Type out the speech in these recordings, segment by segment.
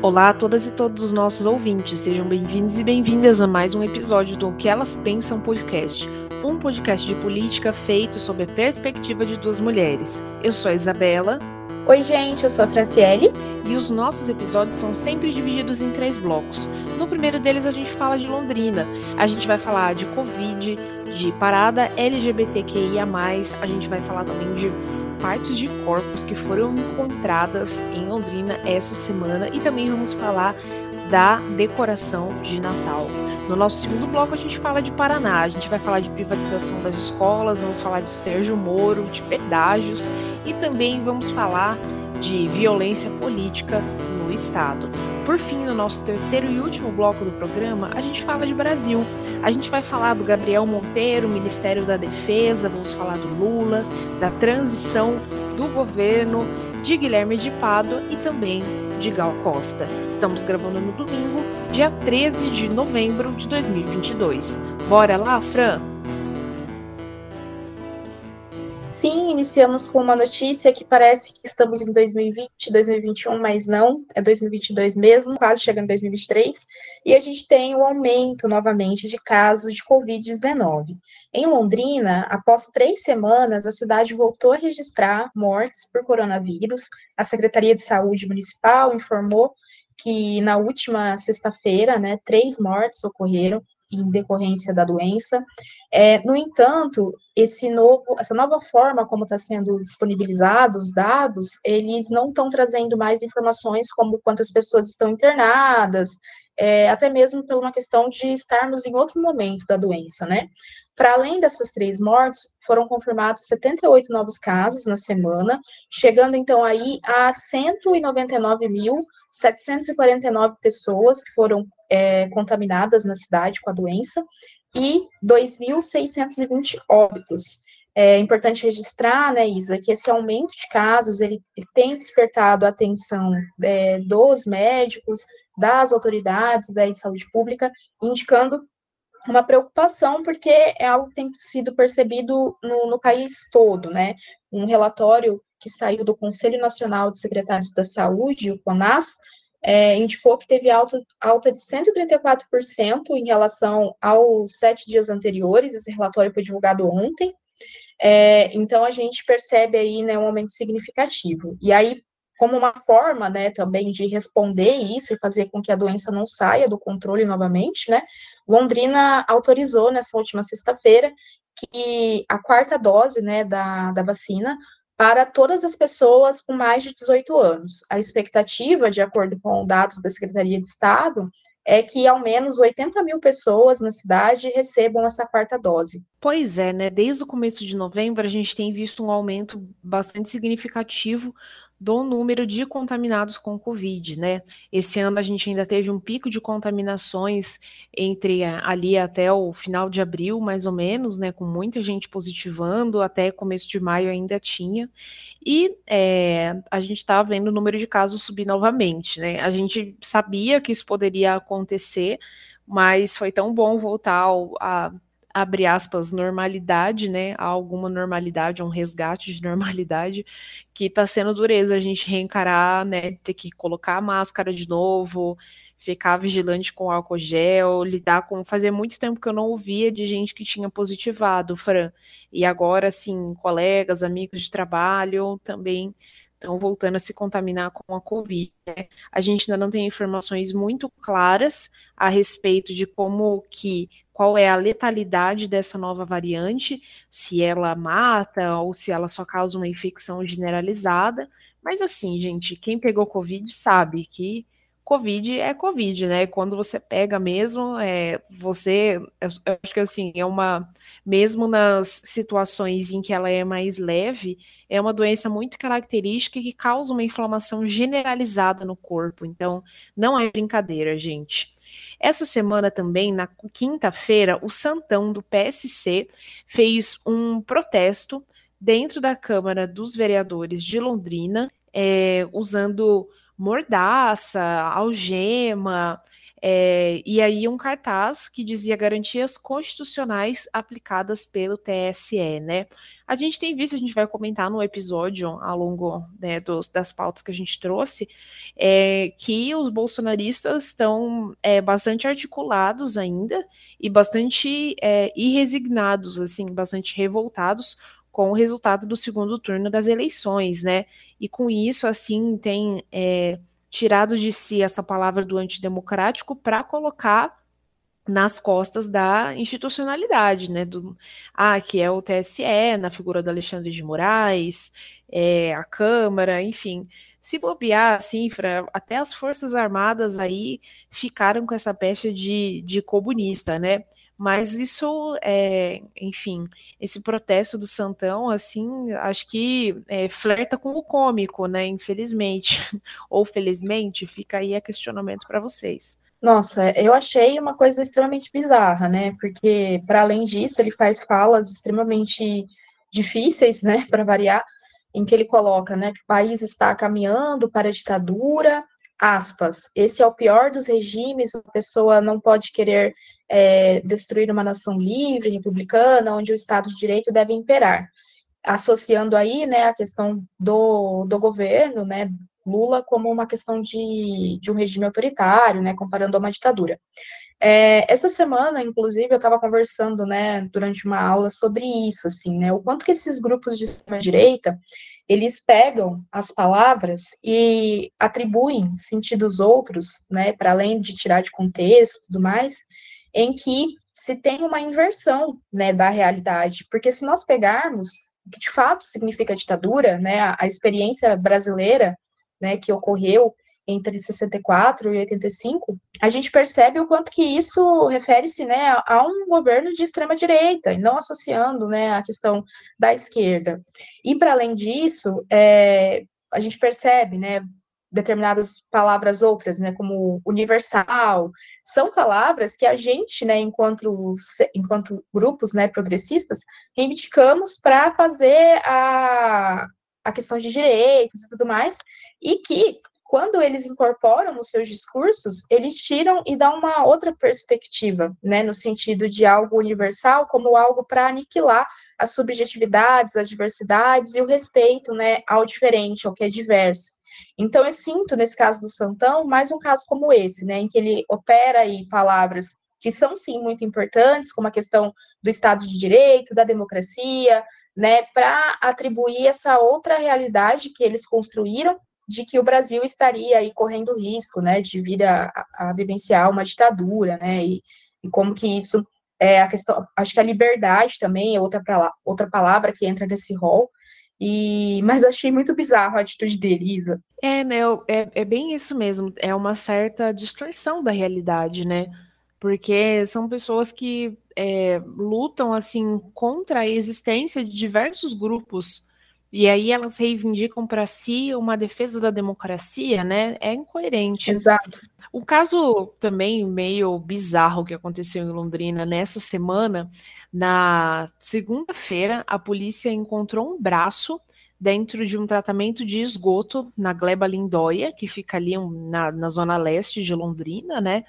Olá a todas e todos os nossos ouvintes, sejam bem-vindos e bem-vindas a mais um episódio do Que Elas Pensam Podcast, um podcast de política feito sob a perspectiva de duas mulheres. Eu sou a Isabela. Oi, gente, eu sou a Franciele. E os nossos episódios são sempre divididos em três blocos. No primeiro deles, a gente fala de Londrina. A gente vai falar de Covid, de parada LGBTQIA, a gente vai falar também de partes de corpos que foram encontradas em Londrina essa semana e também vamos falar da decoração de Natal. No nosso segundo bloco a gente fala de Paraná, a gente vai falar de privatização das escolas, vamos falar de Sérgio Moro, de pedágios e também vamos falar de violência política no estado. Por fim, no nosso terceiro e último bloco do programa, a gente fala de Brasil. A gente vai falar do Gabriel Monteiro, Ministério da Defesa, vamos falar do Lula, da transição do governo, de Guilherme de Pádua e também de Gal Costa. Estamos gravando no domingo, dia 13 de novembro de 2022. Bora lá, Fran? Sim, iniciamos com uma notícia que parece que estamos em 2020, 2021, mas não, é 2022 mesmo, quase chegando em 2023, e a gente tem o aumento novamente de casos de Covid-19. Em Londrina, após três semanas, a cidade voltou a registrar mortes por coronavírus. A Secretaria de Saúde Municipal informou que na última sexta-feira, né, três mortes ocorreram em decorrência da doença. É, no entanto, esse novo, essa nova forma como está sendo disponibilizados os dados, eles não estão trazendo mais informações como quantas pessoas estão internadas, é, até mesmo por uma questão de estarmos em outro momento da doença, né? Para além dessas três mortes, foram confirmados 78 novos casos na semana, chegando então aí a 199.749 pessoas que foram é, contaminadas na cidade com a doença, e 2.620 óbitos. É importante registrar, né, Isa, que esse aumento de casos ele, ele tem despertado a atenção é, dos médicos, das autoridades da saúde pública, indicando uma preocupação, porque é algo que tem sido percebido no, no país todo, né? Um relatório que saiu do Conselho Nacional de Secretários da Saúde, o CONAS, é, indicou que teve alta, alta de 134% em relação aos sete dias anteriores, esse relatório foi divulgado ontem, é, então a gente percebe aí né, um aumento significativo. E aí, como uma forma né, também de responder isso e fazer com que a doença não saia do controle novamente, né, Londrina autorizou nessa última sexta-feira que a quarta dose né, da, da vacina para todas as pessoas com mais de 18 anos. A expectativa, de acordo com dados da Secretaria de Estado, é que ao menos 80 mil pessoas na cidade recebam essa quarta dose. Pois é, né? Desde o começo de novembro, a gente tem visto um aumento bastante significativo do número de contaminados com Covid, né? Esse ano a gente ainda teve um pico de contaminações entre ali até o final de abril, mais ou menos, né? Com muita gente positivando, até começo de maio ainda tinha. E é, a gente está vendo o número de casos subir novamente, né? A gente sabia que isso poderia acontecer, mas foi tão bom voltar ao, a abre aspas, normalidade, né, alguma normalidade, um resgate de normalidade, que está sendo dureza a gente reencarar, né, ter que colocar a máscara de novo, ficar vigilante com álcool gel, lidar com, fazer muito tempo que eu não ouvia de gente que tinha positivado, Fran, e agora, assim, colegas, amigos de trabalho também estão voltando a se contaminar com a Covid. Né? A gente ainda não tem informações muito claras a respeito de como que qual é a letalidade dessa nova variante, se ela mata ou se ela só causa uma infecção generalizada. Mas assim, gente, quem pegou Covid sabe que Covid é Covid, né? Quando você pega mesmo, é, você, eu, eu acho que assim, é uma, mesmo nas situações em que ela é mais leve, é uma doença muito característica que causa uma inflamação generalizada no corpo. Então, não é brincadeira, gente. Essa semana também, na quinta-feira, o Santão do PSC fez um protesto dentro da Câmara dos Vereadores de Londrina, é, usando mordaça, algema, É, e aí um cartaz que dizia garantias constitucionais aplicadas pelo TSE, né? A gente tem visto, a gente vai comentar no episódio ao longo né, dos, das pautas que a gente trouxe, é, que os bolsonaristas estão é, bastante articulados ainda e bastante é, irresignados, assim, bastante revoltados com o resultado do segundo turno das eleições, né? E com isso, assim, tem é, tirado de si essa palavra do antidemocrático para colocar nas costas da institucionalidade, né? Do, ah, que é o TSE, na figura do Alexandre de Moraes, é, a Câmara, enfim. Se bobear, assim, até as Forças Armadas aí ficaram com essa pecha de, de comunista, né? Mas isso, é, enfim, esse protesto do Santão, assim, acho que é, flerta com o cômico, né? Infelizmente, ou felizmente, fica aí a questionamento para vocês. Nossa, eu achei uma coisa extremamente bizarra, né? Porque, para além disso, ele faz falas extremamente difíceis, né, para variar, em que ele coloca, né, que o país está caminhando para a ditadura, aspas, esse é o pior dos regimes, a pessoa não pode querer é, destruir uma nação livre, republicana, onde o Estado de Direito deve imperar. Associando aí, né, a questão do, do governo, né, Lula como uma questão de, de um regime autoritário, né, comparando a uma ditadura. É, essa semana, inclusive, eu estava conversando, né, durante uma aula sobre isso, assim, né, o quanto que esses grupos de extrema-direita, eles pegam as palavras e atribuem sentidos outros, né, para além de tirar de contexto e tudo mais, em que se tem uma inversão né, da realidade. Porque se nós pegarmos o que de fato significa ditadura, né, a, a experiência brasileira né, que ocorreu entre 64 e 85, a gente percebe o quanto que isso refere-se né, a um governo de extrema direita, e não associando né, a questão da esquerda. E para além disso, é, a gente percebe, né, determinadas palavras outras, né, como universal, são palavras que a gente, né, enquanto, enquanto grupos, né, progressistas, reivindicamos para fazer a, a questão de direitos e tudo mais, e que, quando eles incorporam nos seus discursos, eles tiram e dão uma outra perspectiva, né, no sentido de algo universal como algo para aniquilar as subjetividades, as diversidades e o respeito, né, ao diferente, ao que é diverso. Então, eu sinto, nesse caso do Santão, mais um caso como esse, né, em que ele opera aí palavras que são, sim, muito importantes, como a questão do Estado de Direito, da democracia, né, para atribuir essa outra realidade que eles construíram de que o Brasil estaria aí correndo risco, né, de vir a, a vivenciar uma ditadura, né, e, e como que isso é a questão, acho que a liberdade também é outra, outra palavra que entra nesse rol, e, mas achei muito bizarro a atitude dele, Isa. É, né? É, é bem isso mesmo. É uma certa distorção da realidade, né? Porque são pessoas que é, lutam assim contra a existência de diversos grupos. E aí elas reivindicam para si uma defesa da democracia, né? É incoerente. Exato. O caso também meio bizarro que aconteceu em Londrina nessa semana, na segunda-feira, a polícia encontrou um braço dentro de um tratamento de esgoto na Gleba Lindóia, que fica ali na, na zona leste de Londrina, né?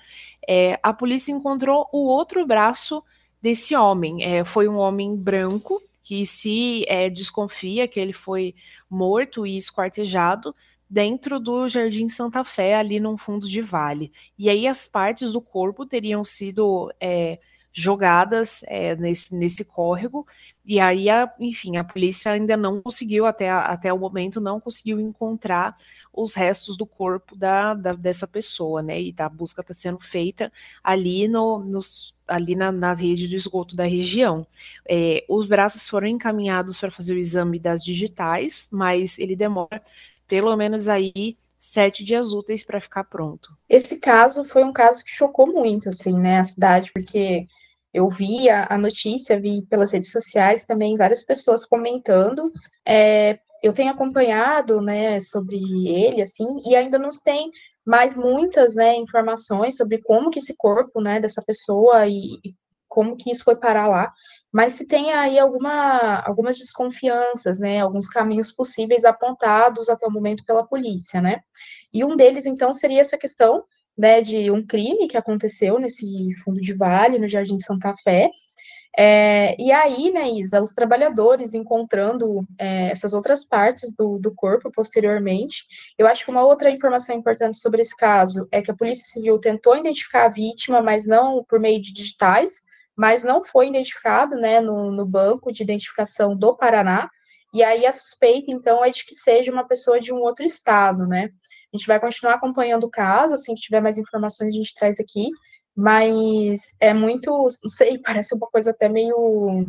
É, a polícia encontrou o outro braço desse homem. É, foi um homem branco que se é, desconfia que ele foi morto e esquartejado dentro do Jardim Santa Fé, ali num fundo de vale. E aí as partes do corpo teriam sido é, jogadas é, nesse, nesse córrego, e aí, a, enfim, a polícia ainda não conseguiu, até, até o momento, não conseguiu encontrar os restos do corpo da, da dessa pessoa, né? E a busca está sendo feita ali, no, nos, ali na, na rede de esgoto da região. É, os braços foram encaminhados para fazer o exame das digitais, mas ele demora pelo menos aí sete dias úteis para ficar pronto. Esse caso foi um caso que chocou muito, assim, né, a cidade, porque eu vi a, a notícia, vi pelas redes sociais também várias pessoas comentando. É, eu tenho acompanhado, né, sobre ele, assim, e ainda não tem mais muitas, né, informações sobre como que esse corpo, né, dessa pessoa e, e como que isso foi parar lá, mas se tem aí alguma, algumas desconfianças, né, alguns caminhos possíveis apontados até o momento pela polícia, né, e um deles, então, seria essa questão, né, de um crime que aconteceu nesse fundo de vale, no Jardim Santa Fé, é, e aí, né, Isa, os trabalhadores encontrando é, essas outras partes do, do corpo posteriormente. Eu acho que uma outra informação importante sobre esse caso é que a Polícia Civil tentou identificar a vítima, mas não por meio de digitais, mas não foi identificado, né, no, no banco de identificação do Paraná. E aí a suspeita, então, é de que seja uma pessoa de um outro estado, né? A gente vai continuar acompanhando o caso, assim que tiver mais informações a gente traz aqui, mas é muito, não sei, parece uma coisa até meio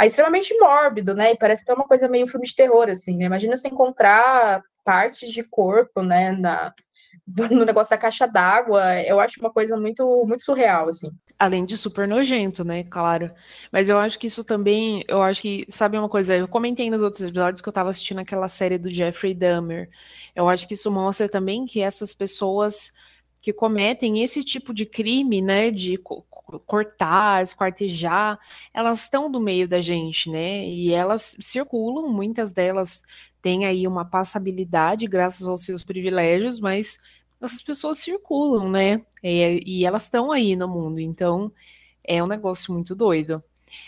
é extremamente mórbido, né? E parece até uma coisa meio filme de terror, assim, né? Imagina você encontrar partes de corpo, né, na, no negócio da caixa d'água, eu acho uma coisa muito, muito surreal, assim. Além de super nojento, né, claro. Mas eu acho que isso também, eu acho que, sabe uma coisa, eu comentei nos outros episódios que eu tava assistindo aquela série do Jeffrey Dahmer. Eu acho que isso mostra também que essas pessoas que cometem esse tipo de crime, né, de cortar, esquartejar, elas estão do meio da gente, né, e elas circulam, muitas delas têm aí uma passabilidade graças aos seus privilégios, mas essas pessoas circulam, né, e, e elas estão aí no mundo, então é um negócio muito doido.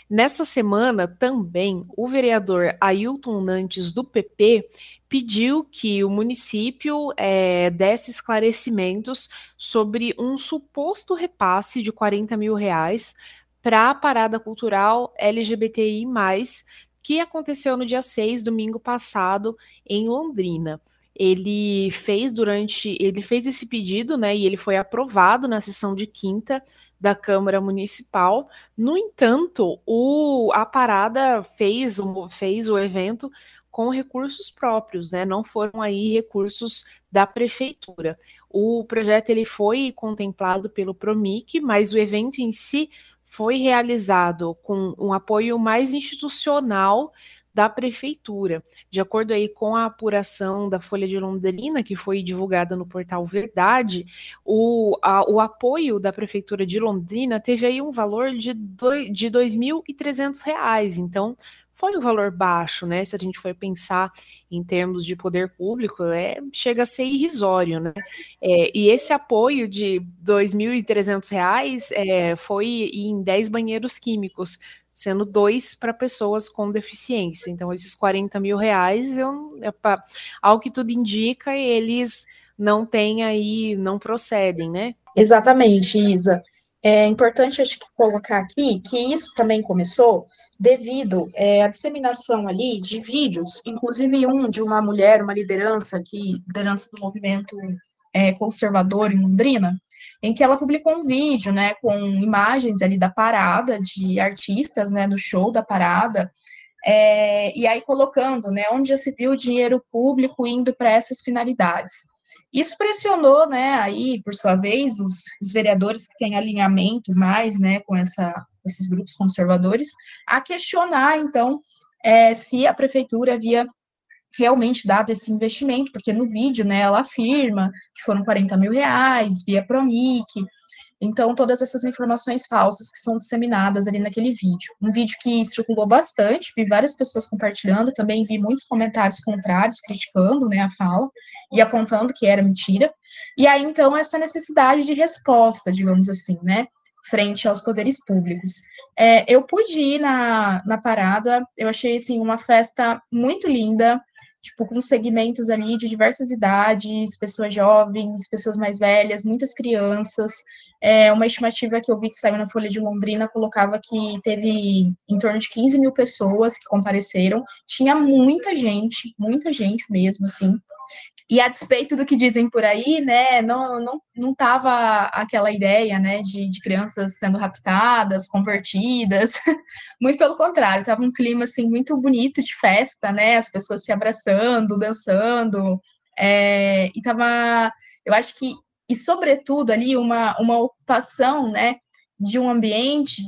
Nessa semana, também, o vereador Ailton Nantes, do PP, pediu que o município é, desse esclarecimentos sobre um suposto repasse de 40 mil reais para a parada cultural LGBTI, que aconteceu no dia 6, domingo passado, em Londrina. Ele fez durante, ele fez esse pedido, né, e ele foi aprovado na sessão de quinta da Câmara Municipal. No entanto, o, a parada fez, fez o evento com recursos próprios, né? Não foram aí recursos da prefeitura. O projeto ele foi contemplado pelo Promic, mas o evento em si foi realizado com um apoio mais institucional da prefeitura. De acordo aí com a apuração da Folha de Londrina, que foi divulgada no portal Verdade, o, a, o apoio da prefeitura de Londrina teve aí um valor de, do, de R$ 2.300. Então, foi um valor baixo, né? Se a gente for pensar em termos de poder público, é, chega a ser irrisório, né? É, e esse apoio de R$ 2.300 é, foi em 10 banheiros químicos, sendo dois para pessoas com deficiência. Então, esses 40 mil reais, eu, ao que tudo indica, eles não têm aí, não procedem, né? Exatamente, Isa. É importante acho que colocar aqui que isso também começou devido é, à disseminação ali de vídeos, inclusive um de uma mulher, uma liderança que liderança do movimento é, conservador em Londrina, em que ela publicou um vídeo, né, com imagens ali da parada de artistas, né, no show da parada, é, e aí colocando, né, onde já se viu o dinheiro público indo para essas finalidades. Isso pressionou, né, aí, por sua vez, os, os vereadores que têm alinhamento mais, né, com essa, esses grupos conservadores, a questionar, então, é, se a prefeitura havia realmente dado esse investimento, porque no vídeo, né, ela afirma que foram 40 mil reais via Promic, então todas essas informações falsas que são disseminadas ali naquele vídeo. Um vídeo que circulou bastante, vi várias pessoas compartilhando, também vi muitos comentários contrários, criticando, né, a fala, e apontando que era mentira, e aí, então, essa necessidade de resposta, digamos assim, né, frente aos poderes públicos. É, eu pude ir na, na parada, eu achei, assim, uma festa muito linda, tipo, com segmentos ali de diversas idades, pessoas jovens, pessoas mais velhas, muitas crianças. É, uma estimativa que eu vi que saiu na Folha de Londrina colocava que teve em torno de 15 mil pessoas que compareceram. Tinha muita gente, muita gente mesmo, assim. E a despeito do que dizem por aí, né, não, não, não tava aquela ideia, né, de, de crianças sendo raptadas, convertidas, muito pelo contrário, tava um clima, assim, muito bonito de festa, né, as pessoas se abraçando, dançando, é, e tava, eu acho que, e sobretudo ali, uma, uma ocupação, né, de um ambiente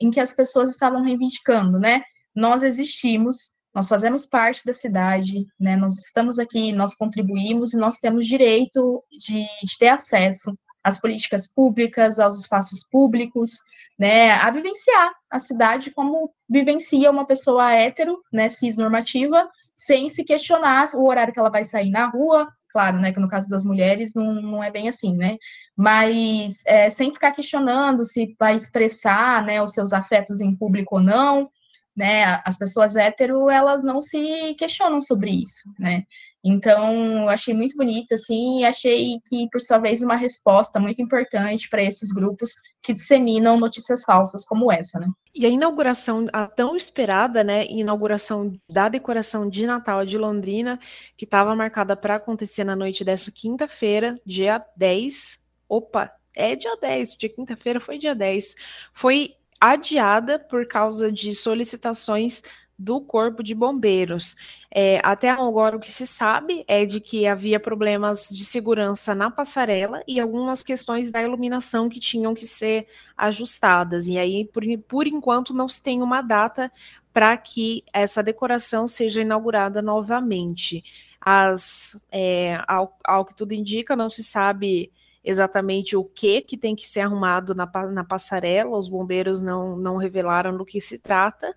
em que as pessoas estavam reivindicando, né, nós existimos, nós fazemos parte da cidade, né? Nós estamos aqui, nós contribuímos e nós temos direito de, de ter acesso às políticas públicas, aos espaços públicos, né? A vivenciar a cidade como vivencia uma pessoa hétero, né? Cis normativa, sem se questionar o horário que ela vai sair na rua, claro, né, que no caso das mulheres não, não é bem assim, né, mas é, sem ficar questionando se vai expressar, né, os seus afetos em público ou não, né, as pessoas hétero, elas não se questionam sobre isso, né, então, achei muito bonito, assim, e achei que, por sua vez, uma resposta muito importante para esses grupos que disseminam notícias falsas como essa, né. E a inauguração, a tão esperada, né, inauguração da decoração de Natal de Londrina, que estava marcada para acontecer na noite dessa quinta-feira, dia 10. Opa, é dia 10, dia quinta-feira foi dia 10. Foi adiada por causa de solicitações do Corpo de Bombeiros. É, até agora, o que se sabe é de que havia problemas de segurança na passarela e algumas questões da iluminação que tinham que ser ajustadas. E aí, por, por enquanto, não se tem uma data para que essa decoração seja inaugurada novamente. As, é, ao, ao que tudo indica, não se sabe exatamente o que que tem que ser arrumado na, na passarela, os bombeiros não, não revelaram do que se trata,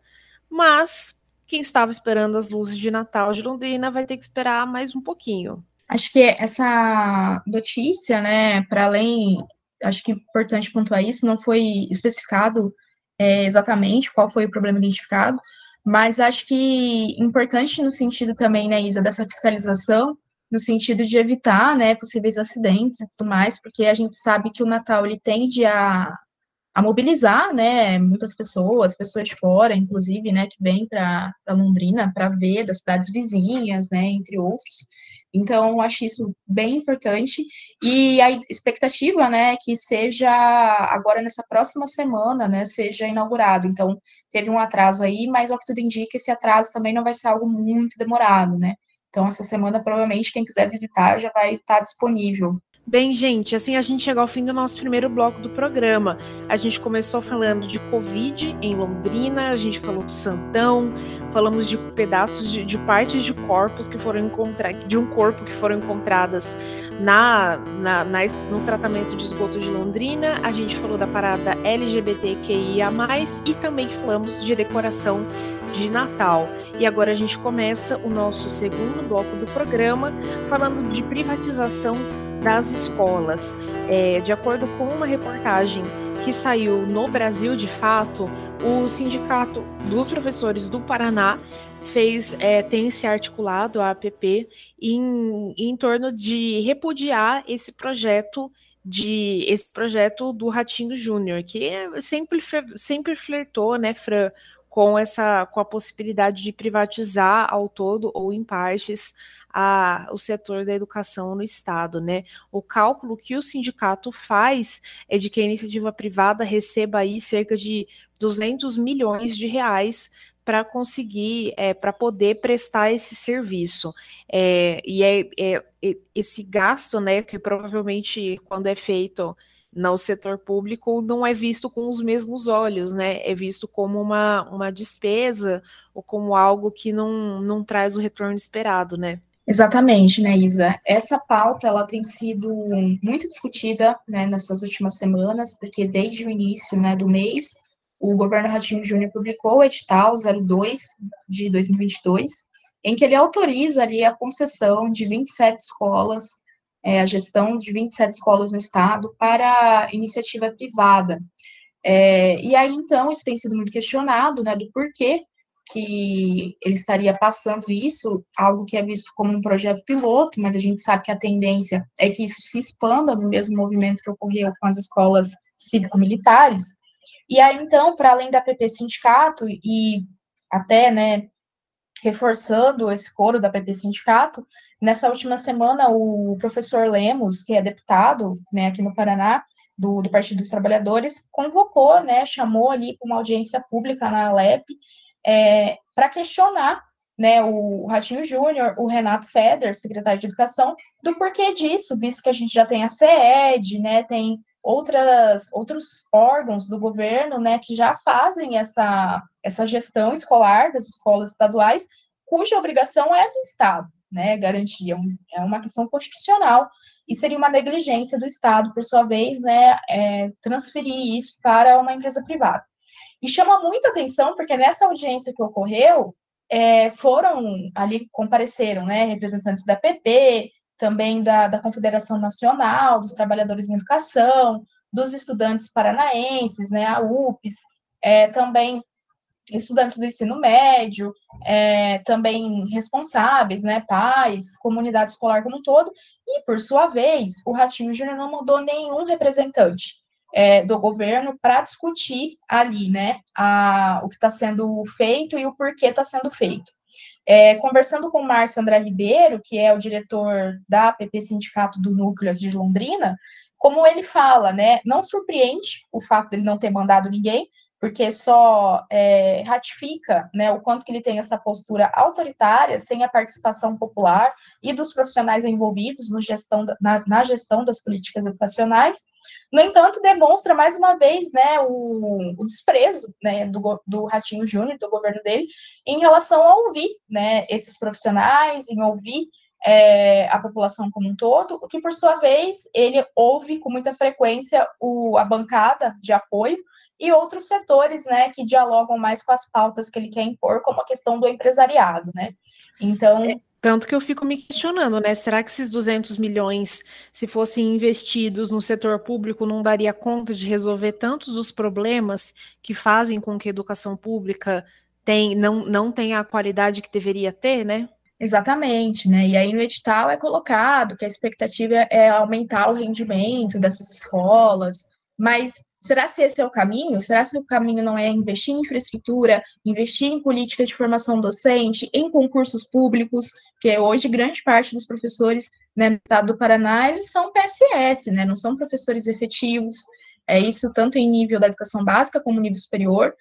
mas quem estava esperando as luzes de Natal de Londrina vai ter que esperar mais um pouquinho. Acho que essa notícia, né, para além, acho que é importante pontuar isso, não foi especificado é, exatamente qual foi o problema identificado, mas acho que importante no sentido também, né, Isa, dessa fiscalização, no sentido de evitar, né, possíveis acidentes e tudo mais, porque a gente sabe que o Natal, ele tende a, a mobilizar, né, muitas pessoas, pessoas de fora, inclusive, né, que vêm para Londrina para ver das cidades vizinhas, né, entre outros. Então, acho isso bem importante. E a expectativa, né, que seja agora nessa próxima semana, né, seja inaugurado. Então, teve um atraso aí, mas ao que tudo indica, esse atraso também não vai ser algo muito demorado, né. Então, essa semana, provavelmente, quem quiser visitar já vai estar disponível Bem, gente, assim a gente chegou ao fim do nosso primeiro bloco do programa. A gente começou falando de Covid em Londrina, a gente falou do Santão, falamos de pedaços de, de partes de corpos que foram encontrados, de um corpo que foram encontradas na, na, na, no tratamento de esgoto de Londrina. A gente falou da parada LGBTQIA, e também falamos de decoração de Natal. E agora a gente começa o nosso segundo bloco do programa falando de privatização das escolas. É, de acordo com uma reportagem que saiu no Brasil de fato, o Sindicato dos Professores do Paraná fez é, tem se articulado a APP em, em torno de repudiar esse projeto de esse projeto do Ratinho Júnior, que sempre, sempre flertou, né, Fran, com essa com a possibilidade de privatizar ao todo ou em partes a, o setor da educação no estado, né? O cálculo que o sindicato faz é de que a iniciativa privada receba aí cerca de 200 milhões de reais para conseguir, é, para poder prestar esse serviço. É, e é, é, esse gasto, né, que provavelmente quando é feito no setor público não é visto com os mesmos olhos, né? É visto como uma, uma despesa ou como algo que não, não traz o retorno esperado, né? Exatamente, né, Isa? Essa pauta ela tem sido muito discutida né, nessas últimas semanas, porque desde o início né, do mês, o governo Ratinho Júnior publicou o edital 02 de 2022, em que ele autoriza ali a concessão de 27 escolas é, a gestão de 27 escolas no estado para iniciativa privada. É, e aí, então, isso tem sido muito questionado, né, do porquê que ele estaria passando isso, algo que é visto como um projeto piloto, mas a gente sabe que a tendência é que isso se expanda no mesmo movimento que ocorreu com as escolas cívico-militares. E aí, então, para além da PP Sindicato e até, né, reforçando esse coro da PP Sindicato, nessa última semana o professor Lemos, que é deputado né, aqui no Paraná, do, do Partido dos Trabalhadores, convocou, né, chamou ali para uma audiência pública na Alep é, para questionar né, o Ratinho Júnior, o Renato Feder, secretário de Educação, do porquê disso, visto que a gente já tem a CED, né, tem outras, outros órgãos do governo, né, que já fazem essa, essa gestão escolar das escolas estaduais, cuja obrigação é do Estado, né, é, uma questão constitucional, e seria uma negligência do Estado, por sua vez, né, é, transferir isso para uma empresa privada. E chama muita atenção, porque nessa audiência que ocorreu, é, foram ali, compareceram, né, representantes da PP, também da, da Confederação Nacional dos Trabalhadores em Educação, dos estudantes paranaenses, né, a UPES, é, também estudantes do ensino médio, é, também responsáveis, né, pais, comunidade escolar como um todo, e, por sua vez, o Ratinho Júnior não mandou nenhum representante é, do governo para discutir ali, né, a, o que está sendo feito e o porquê está sendo feito. É, conversando com o Márcio André Ribeiro, que é o diretor da PP Sindicato do Núcleo de Londrina, como ele fala, né, não surpreende o fato dele não ter mandado ninguém, porque só é, ratifica né, o quanto que ele tem essa postura autoritária, sem a participação popular e dos profissionais envolvidos no gestão, na, na gestão das políticas educacionais. No entanto, demonstra mais uma vez né, o, o desprezo né, do, do Ratinho Júnior, do governo dele, em relação a ouvir né, esses profissionais, em ouvir é, a população como um todo, o que, por sua vez, ele ouve com muita frequência o, a bancada de apoio, e outros setores, né, que dialogam mais com as pautas que ele quer impor, como a questão do empresariado, né? Então, é, tanto que eu fico me questionando, né? Será que esses 200 milhões, se fossem investidos no setor público, não daria conta de resolver tantos dos problemas que fazem com que a educação pública tem, não, não tenha a qualidade que deveria ter, né? Exatamente, né? E aí no edital é colocado que a expectativa é aumentar o rendimento dessas escolas, mas será se esse é o caminho? Será se o caminho não é investir em infraestrutura, investir em políticas de formação docente, em concursos públicos, que hoje grande parte dos professores né, no estado do Paraná, eles são PSS, né, não são professores efetivos, é isso tanto em nível da educação básica como nível superior,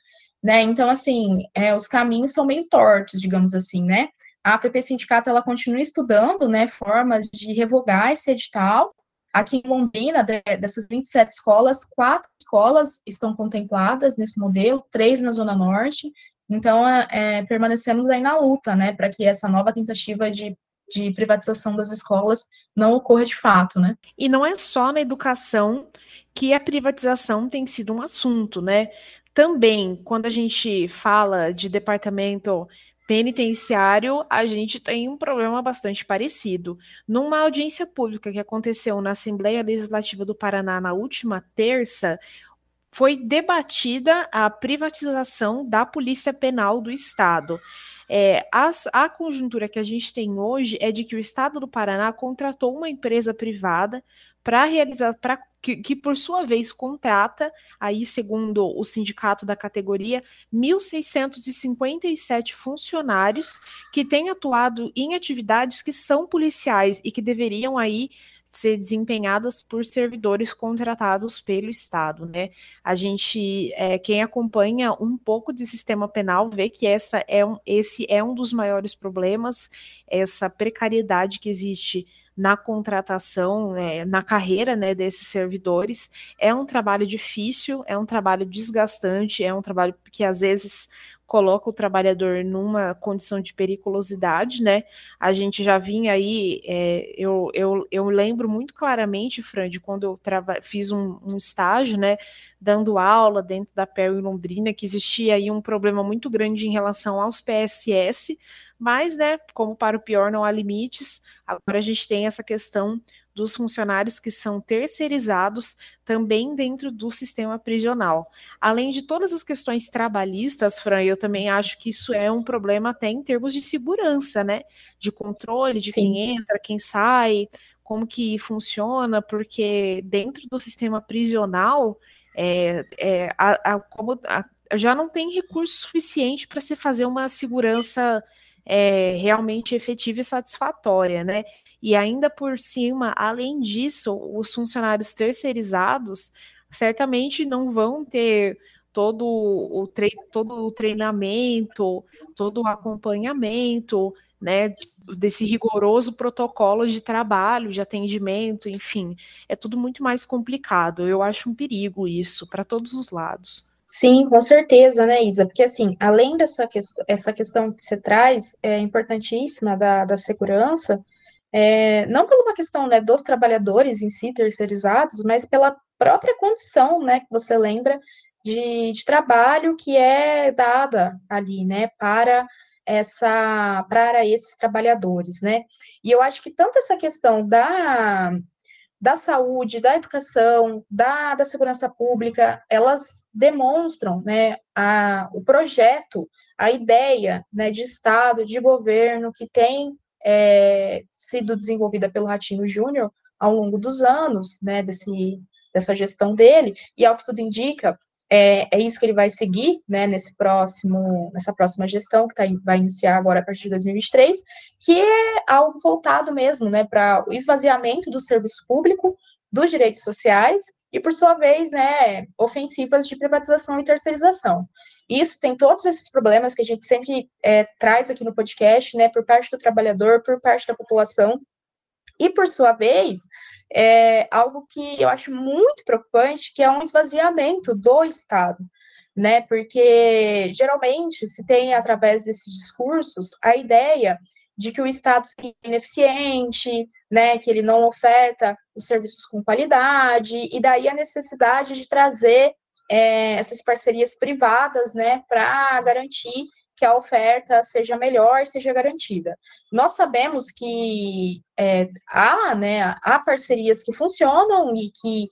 né, então, assim, é, os caminhos são bem tortos, digamos assim, né, a APP Sindicato, ela continua estudando, né, formas de revogar esse edital, Aqui em Londrina, de, dessas 27 escolas, quatro escolas estão contempladas nesse modelo, três na Zona Norte. Então, é, é permanecemos aí na luta, né, para que essa nova tentativa de, de privatização das escolas não ocorra de fato, né. E não é só na educação que a privatização tem sido um assunto, né. Também, quando a gente fala de departamento penitenciário, a gente tem um problema bastante parecido. Numa audiência pública que aconteceu na Assembleia Legislativa do Paraná na última terça, foi debatida a privatização da Polícia Penal do Estado. É, as, a conjuntura que a gente tem hoje é de que o Estado do Paraná contratou uma empresa privada para realizar, que, que, por sua vez contrata, aí segundo o sindicato da categoria, 1.657 funcionários que têm atuado em atividades que são policiais e que deveriam aí ser desempenhadas por servidores contratados pelo Estado, né? A gente, é, quem acompanha um pouco de sistema penal, vê que essa é um, esse é um dos maiores problemas, essa precariedade que existe na contratação, né, na carreira né, desses servidores. É um trabalho difícil, é um trabalho desgastante, é um trabalho que às vezes coloca o trabalhador numa condição de periculosidade, né? A gente já vinha aí, é, eu, eu, eu lembro muito claramente, Fran, de quando eu fiz um, um, estágio, né, dando aula dentro da PEL em Londrina, que existia aí um problema muito grande em relação aos PSS, mas, né, como para o pior não há limites, agora a gente tem essa questão dos funcionários que são terceirizados também dentro do sistema prisional. Além de todas as questões trabalhistas, Fran, eu também acho que isso é um problema até em termos de segurança, né? De controle de Sim. quem entra, quem sai, como que funciona, porque dentro do sistema prisional, é, é, a, a, como a, já não tem recurso suficiente para se fazer uma segurança é, realmente efetiva e satisfatória, né? E ainda por cima, além disso, os funcionários terceirizados certamente não vão ter todo o, tre todo o treinamento, todo o acompanhamento, né, desse rigoroso protocolo de trabalho, de atendimento, enfim, é tudo muito mais complicado. Eu acho um perigo isso para todos os lados. Sim, com certeza, né, Isa? Porque, assim, além dessa que essa questão que você traz, é importantíssima da, da segurança, é, não por uma questão né, dos trabalhadores em si terceirizados, mas pela própria condição, né, que você lembra de, de trabalho que é dada ali, né, para essa para esses trabalhadores, né? E eu acho que tanto essa questão da da saúde, da educação, da, da segurança pública, elas demonstram né, a, o projeto, a ideia né, de Estado, de governo que tem é, sido desenvolvida pelo Ratinho Júnior ao longo dos anos, né, desse, dessa gestão dele, e ao que tudo indica, é, é isso que ele vai seguir, né, nesse próximo, nessa próxima gestão que tá, vai iniciar agora a partir de 2023, que é algo voltado mesmo, né, para o esvaziamento do serviço público, dos direitos sociais e, por sua vez, né, ofensivas de privatização e terceirização. Isso tem todos esses problemas que a gente sempre é, traz aqui no podcast, né, por parte do trabalhador, por parte da população, e, por sua vez, é algo que eu acho muito preocupante, que é um esvaziamento do Estado, né? Porque geralmente se tem através desses discursos a ideia de que o Estado é ineficiente, né, que ele não oferta os serviços com qualidade, e daí a necessidade de trazer é, essas parcerias privadas, né, para garantir que a oferta seja melhor, seja garantida. Nós sabemos que é, há, né, há parcerias que funcionam e que,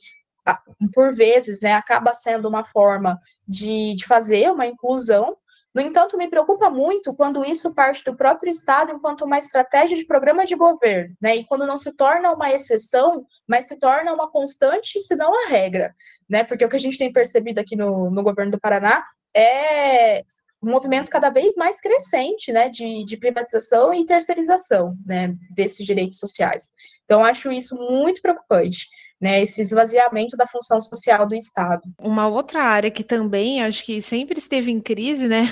por vezes, né, acaba sendo uma forma de, de fazer uma inclusão, no entanto, me preocupa muito quando isso parte do próprio Estado enquanto uma estratégia de programa de governo, né? E quando não se torna uma exceção, mas se torna uma constante, se não a regra, né? Porque o que a gente tem percebido aqui no, no governo do Paraná é um movimento cada vez mais crescente, né, de, de privatização e terceirização, né, desses direitos sociais. Então, acho isso muito preocupante. Né, esse esvaziamento da função social do Estado. Uma outra área que também acho que sempre esteve em crise, né,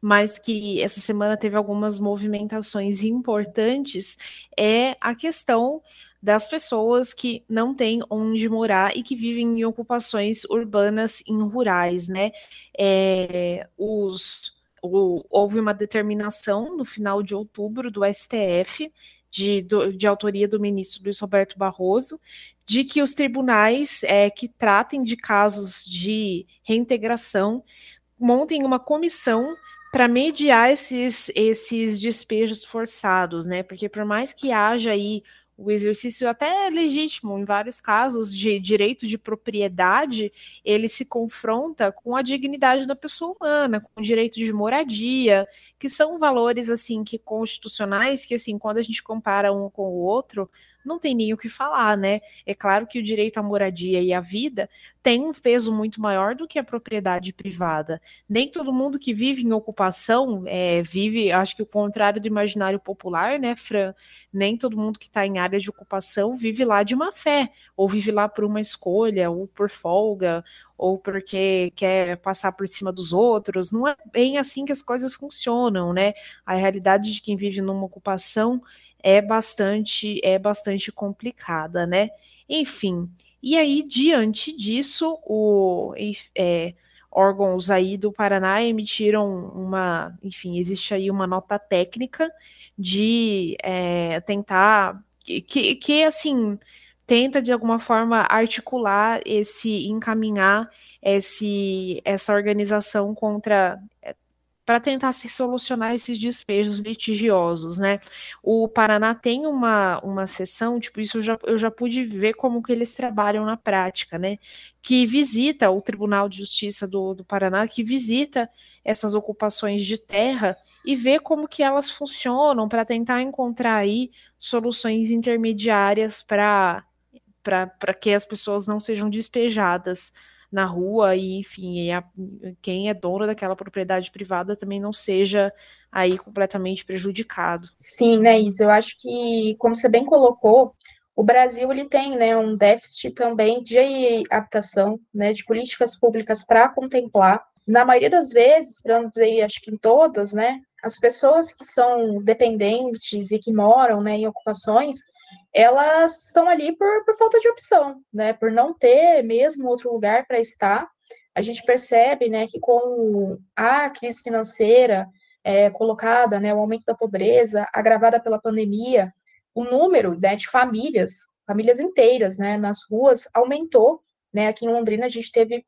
mas que essa semana teve algumas movimentações importantes, é a questão das pessoas que não têm onde morar e que vivem em ocupações urbanas e rurais, né? É, os houve uma determinação no final de outubro do STF, de, do, de autoria do ministro Luiz Roberto Barroso, de que os tribunais é, que tratem de casos de reintegração montem uma comissão para mediar esses, esses despejos forçados, né? Porque por mais que haja aí o exercício até legítimo em vários casos de direito de propriedade, ele se confronta com a dignidade da pessoa humana, com o direito de moradia, que são valores assim que constitucionais que assim, quando a gente compara um com o outro, não tem nem o que falar, né? É claro que o direito à moradia e à vida tem um peso muito maior do que a propriedade privada. Nem todo mundo que vive em ocupação é, vive, acho que o contrário do imaginário popular, né, Fran? Nem todo mundo que está em área de ocupação vive lá de má fé, ou vive lá por uma escolha, ou por folga, ou porque quer passar por cima dos outros. Não é bem assim que as coisas funcionam, né? A realidade de quem vive numa ocupação é bastante é bastante complicada, né? Enfim, e aí diante disso, o é, órgãos aí do Paraná emitiram uma, enfim, existe aí uma nota técnica de é, tentar que, que assim tenta de alguma forma articular esse encaminhar esse essa organização contra para tentar se solucionar esses despejos litigiosos, né? O Paraná tem uma, uma sessão, tipo, isso eu já, eu já pude ver como que eles trabalham na prática, né? Que visita o Tribunal de Justiça do, do Paraná, que visita essas ocupações de terra e vê como que elas funcionam para tentar encontrar aí soluções intermediárias para para que as pessoas não sejam despejadas na rua e, enfim, e a, quem é dono daquela propriedade privada também não seja aí completamente prejudicado. Sim, né, Isa? Eu acho que, como você bem colocou, o Brasil ele tem né, um déficit também de adaptação, né, de políticas públicas para contemplar. Na maioria das vezes, para não dizer, acho que em todas, né, as pessoas que são dependentes e que moram né, em ocupações, elas estão ali por, por falta de opção, né? Por não ter mesmo outro lugar para estar. A gente percebe, né, que com a crise financeira é, colocada, né, o aumento da pobreza agravada pela pandemia, o número né, de famílias, famílias inteiras, né, nas ruas aumentou, né? Aqui em Londrina a gente teve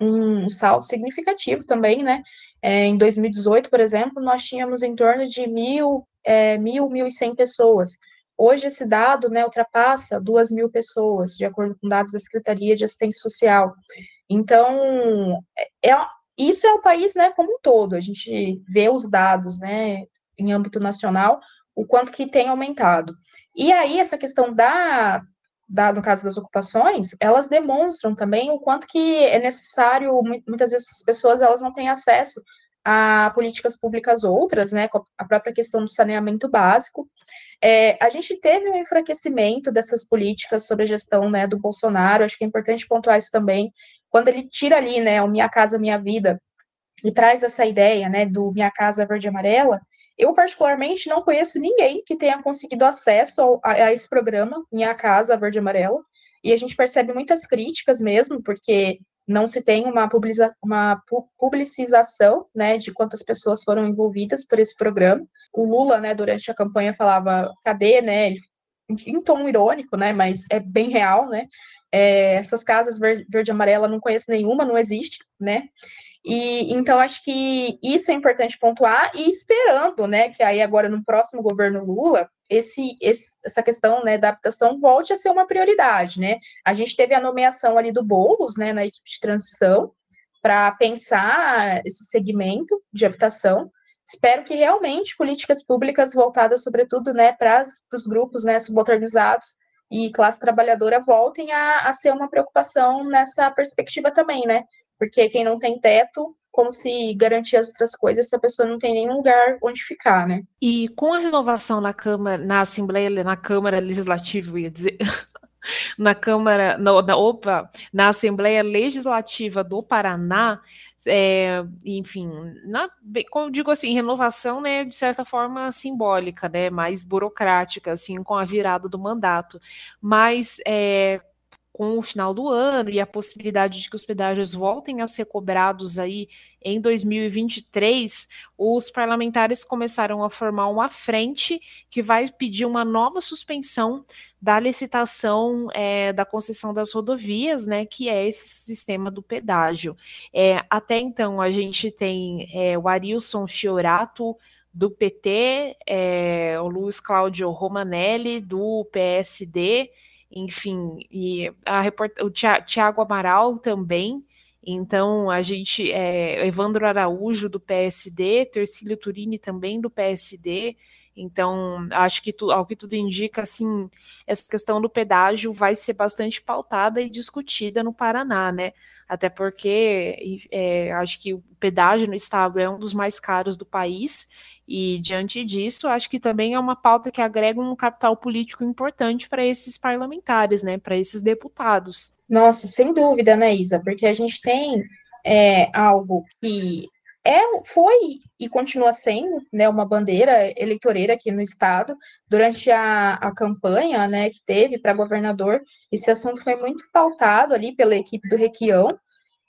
um salto significativo também, né, É, em 2018, por exemplo, nós tínhamos em torno de mil, é, mil, mil e cem pessoas. Hoje, esse dado né, ultrapassa duas mil pessoas, de acordo com dados da Secretaria de Assistência Social. Então, é, é isso é o país né, como um todo. A gente vê os dados né, em âmbito nacional, o quanto que tem aumentado. E aí, essa questão da, da, no caso das ocupações, elas demonstram também o quanto que é necessário, muitas vezes as pessoas elas não têm acesso a políticas públicas outras, né, a própria questão do saneamento básico. É, a gente teve um enfraquecimento dessas políticas sobre a gestão, né, do Bolsonaro, acho que é importante pontuar isso também, quando ele tira ali, né, o Minha Casa Minha Vida, e traz essa ideia, né, do Minha Casa Verde e Amarela, eu, particularmente, não conheço ninguém que tenha conseguido acesso ao, a, a, esse programa, Minha Casa Verde e Amarela, e a gente percebe muitas críticas mesmo, porque não se tem uma, publica, uma publicização, né, de quantas pessoas foram envolvidas por esse programa. O Lula, né, durante a campanha falava, cadê, né, ele, em tom irônico, né, mas é bem real, né, é, essas casas verde, verde amarela, não conheço nenhuma, não existe, né? E então acho que isso é importante pontuar e esperando, né, que aí agora no próximo governo Lula esse, esse, essa questão né, da habitação volte a ser uma prioridade, né? A gente teve a nomeação ali do Boulos, né, na equipe de transição para pensar esse segmento de habitação. Espero que realmente políticas públicas voltadas, sobretudo, né, para os grupos né, subalternizados e classe trabalhadora voltem a, a ser uma preocupação nessa perspectiva também, né? Porque quem não tem teto, como se garantir as outras coisas se a pessoa não tem nenhum lugar onde ficar, né? E com a renovação na Câmara, na Assembleia, na Câmara Legislativa, ia dizer, na Câmara, na, opa, na Assembleia Legislativa do Paraná, é, enfim, na, como digo assim, renovação, né, de certa forma simbólica, né, mais burocrática, assim, com a virada do mandato, mas é, com o final do ano e a possibilidade de que os pedágios voltem a ser cobrados aí em 2023, os parlamentares começaram a formar uma frente que vai pedir uma nova suspensão da licitação é, da concessão das rodovias, né, que é esse sistema do pedágio. É, até então, a gente tem é, o Arilson Chiorato, do PT, o Luiz Cláudio Romanelli, do PSD, enfim, e a o Tiago Amaral também. Então, a gente, é, Evandro Araújo, do PSD, Tercílio Turini também do PSD. Então, acho que, tu, ao que tudo indica, assim, essa questão do pedágio vai ser bastante pautada e discutida no Paraná, né? Até porque é, acho que o pedágio no estado é um dos mais caros do país, e diante disso, acho que também é uma pauta que agrega um capital político importante para esses parlamentares, né? Para esses deputados. Nossa, sem dúvida, né, Isa? Porque a gente tem é, algo que é, foi e continua sendo né, uma bandeira eleitoreira aqui no estado. Durante a, a campanha né, que teve para governador, esse assunto foi muito pautado ali pela equipe do Requião.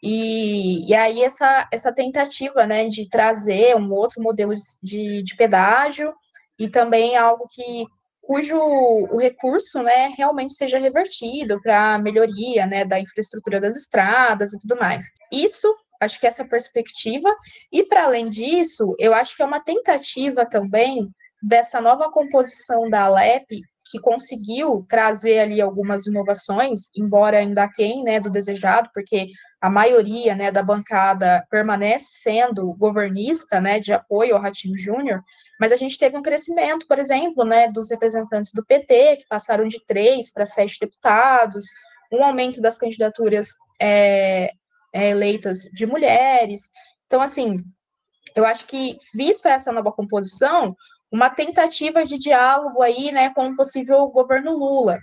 E, e aí essa, essa tentativa né, de trazer um outro modelo de, de pedágio e também algo que cujo o recurso né, realmente seja revertido para melhoria né, da infraestrutura das estradas e tudo mais. Isso Acho que essa perspectiva. E, para além disso, eu acho que é uma tentativa também dessa nova composição da Alep, que conseguiu trazer ali algumas inovações, embora ainda quem, né, do desejado, porque a maioria, né, da bancada permanece sendo governista, né, de apoio ao Ratinho Júnior, mas a gente teve um crescimento, por exemplo, né, dos representantes do PT, que passaram de três para sete deputados, um aumento das candidaturas é, é, eleitas de mulheres. Então, assim, eu acho que, visto essa nova composição, uma tentativa de diálogo aí, né, com o possível governo Lula.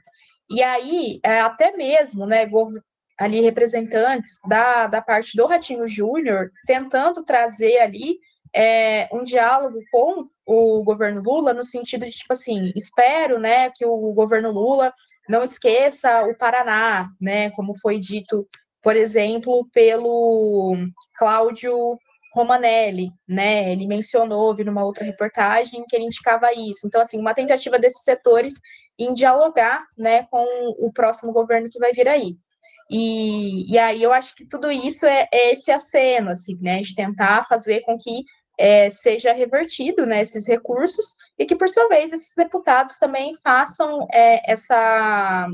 E aí, é, até mesmo, né, ali representantes da, da parte do Ratinho Júnior tentando trazer ali é, um diálogo com o governo Lula no sentido de tipo assim, espero, né, que o governo Lula não esqueça o Paraná, né, como foi dito por exemplo, pelo Cláudio Romanelli, né? Ele mencionou, vi numa outra reportagem, que ele indicava isso. Então, assim, uma tentativa desses setores em dialogar, né, com o próximo governo que vai vir aí. E, e aí eu acho que tudo isso é, é esse aceno, assim, né, de tentar fazer com que é, seja revertido né, esses recursos e que, por sua vez, esses deputados também façam é, essa,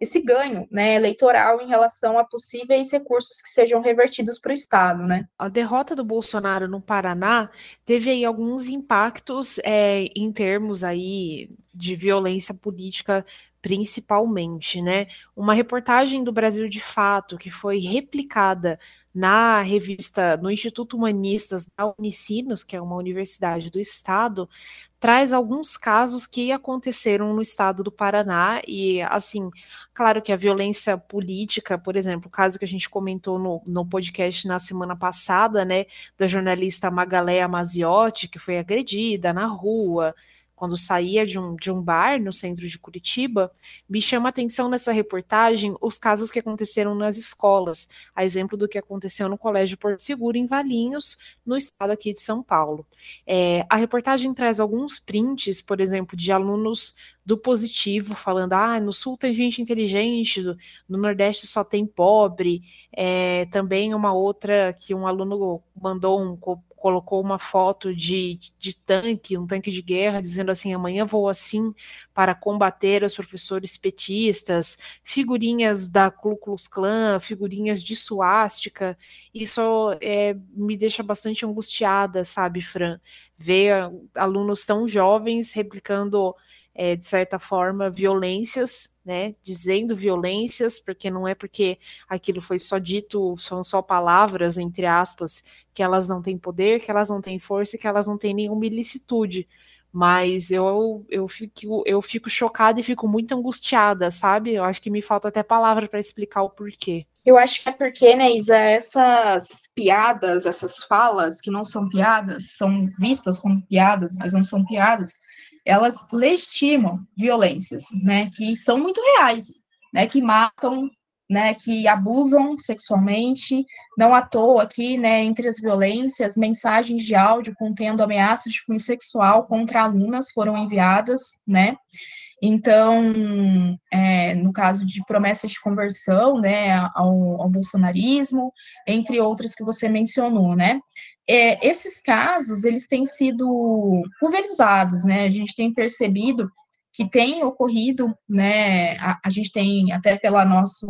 esse ganho né, eleitoral em relação a possíveis recursos que sejam revertidos para o Estado. Né? A derrota do Bolsonaro no Paraná teve aí alguns impactos é, em termos aí de violência política principalmente, né? Uma reportagem do Brasil de Fato que foi replicada na revista, no Instituto Humanistas da Unicinos, que é uma universidade do estado, traz alguns casos que aconteceram no estado do Paraná. E, assim, claro que a violência política, por exemplo, o caso que a gente comentou no, no podcast na semana passada, né, da jornalista Magaléa Maziotti, que foi agredida na rua, quando saía de um, de um bar no centro de Curitiba, me chama a atenção nessa reportagem os casos que aconteceram nas escolas, a exemplo do que aconteceu no Colégio Porto Seguro, em Valinhos, no estado aqui de São Paulo. É, a reportagem traz alguns prints, por exemplo, de alunos do positivo, falando: ah, no sul tem gente inteligente, no Nordeste só tem pobre. É, também uma outra que um aluno mandou um colocou uma foto de, de tanque, um tanque de guerra, dizendo assim: amanhã vou assim para combater os professores petistas, figurinhas da Ku Klux Klan, figurinhas de suástica. Isso é, me deixa bastante angustiada, sabe, Fran? Ver alunos tão jovens replicando é, de certa forma, violências, né? Dizendo violências, porque não é porque aquilo foi só dito, são só palavras, entre aspas, que elas não têm poder, que elas não têm força, que elas não têm nenhuma ilicitude. Mas eu, eu, fico, eu fico chocada e fico muito angustiada, sabe? Eu acho que me falta até palavra para explicar o porquê. Eu acho que é porque, né, Isa, essas piadas, essas falas que não são piadas, são vistas como piadas, mas não são piadas, elas legitimam violências, né, que são muito reais, né, que matam, né, que abusam sexualmente, não à toa aqui, né, entre as violências, mensagens de áudio contendo ameaças de cunho sexual contra alunas foram enviadas, né, então, é, no caso de promessas de conversão, né, ao, ao bolsonarismo, entre outras que você mencionou, né, é, esses casos, eles têm sido pulverizados, né, a gente tem percebido que tem ocorrido, né, a, a gente tem, até pela nosso,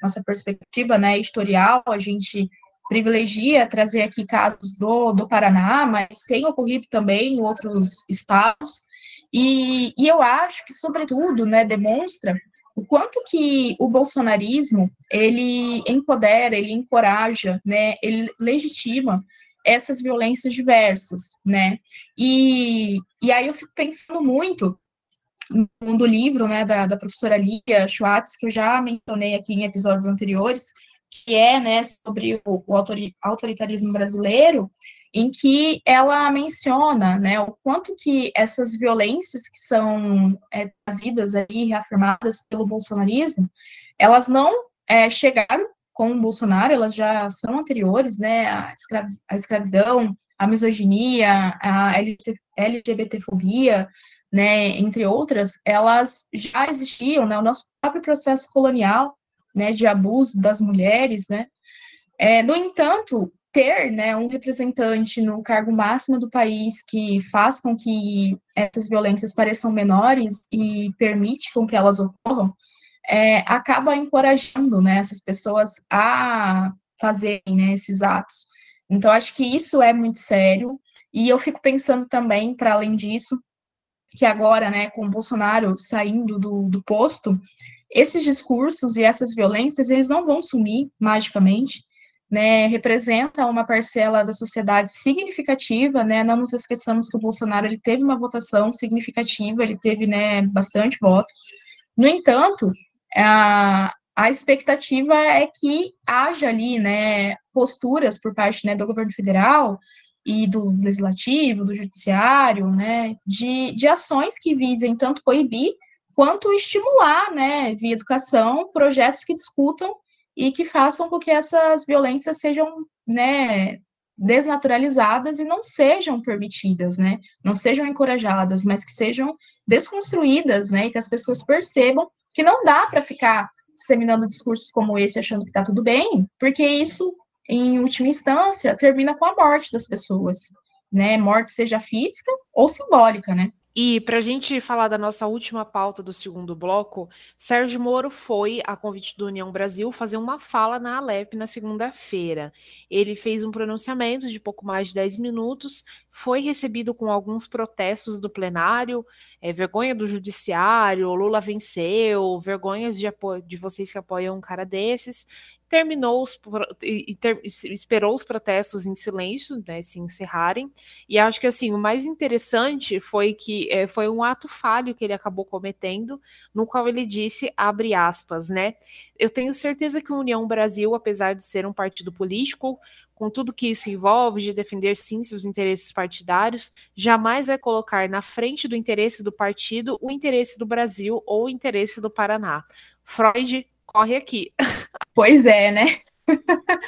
nossa perspectiva, né, historial, a gente privilegia trazer aqui casos do, do Paraná, mas tem ocorrido também em outros estados, e, e eu acho que, sobretudo, né, demonstra o quanto que o bolsonarismo, ele empodera, ele encoraja, né, ele legitima essas violências diversas, né? E, e aí eu fico pensando muito no livro, né, da, da professora Lia Schwartz, que eu já mencionei aqui em episódios anteriores, que é, né, sobre o, o autoritarismo brasileiro, em que ela menciona, né, o quanto que essas violências que são é, trazidas aí, reafirmadas pelo bolsonarismo, elas não é, chegaram com o Bolsonaro, elas já são anteriores, né, a, escravi a escravidão, a misoginia, a LGBTfobia, né, entre outras, elas já existiam, né, o nosso próprio processo colonial, né, de abuso das mulheres, né, é, no entanto, ter, né, um representante no cargo máximo do país que faz com que essas violências pareçam menores e permite com que elas ocorram, é, acaba encorajando né, essas pessoas a fazerem né, esses atos. Então, acho que isso é muito sério, e eu fico pensando também, para além disso, que agora, né, com o Bolsonaro saindo do, do posto, esses discursos e essas violências, eles não vão sumir magicamente, né, representa uma parcela da sociedade significativa, né, não nos esqueçamos que o Bolsonaro, ele teve uma votação significativa, ele teve, né, bastante voto, no entanto, a, a expectativa é que haja ali, né, posturas por parte, né, do governo federal e do legislativo, do judiciário, né, de, de ações que visem tanto coibir quanto estimular, né, via educação, projetos que discutam e que façam com que essas violências sejam, né, desnaturalizadas e não sejam permitidas, né, não sejam encorajadas, mas que sejam desconstruídas, né, e que as pessoas percebam que não dá para ficar disseminando discursos como esse, achando que está tudo bem, porque isso, em última instância, termina com a morte das pessoas, né? Morte seja física ou simbólica, né? E para a gente falar da nossa última pauta do segundo bloco, Sérgio Moro foi, a convite do União Brasil, fazer uma fala na Alep na segunda-feira. Ele fez um pronunciamento de pouco mais de 10 minutos, foi recebido com alguns protestos do plenário, é, vergonha do judiciário, Lula venceu, vergonhas de, de vocês que apoiam um cara desses, terminou os, e ter, esperou os protestos em silêncio, né, se encerrarem. E acho que assim o mais interessante foi que é, foi um ato falho que ele acabou cometendo, no qual ele disse abre aspas, né? Eu tenho certeza que a União Brasil, apesar de ser um partido político, com tudo que isso envolve, de defender sim seus interesses partidários, jamais vai colocar na frente do interesse do partido o interesse do Brasil ou o interesse do Paraná. Freud corre aqui. Pois é, né?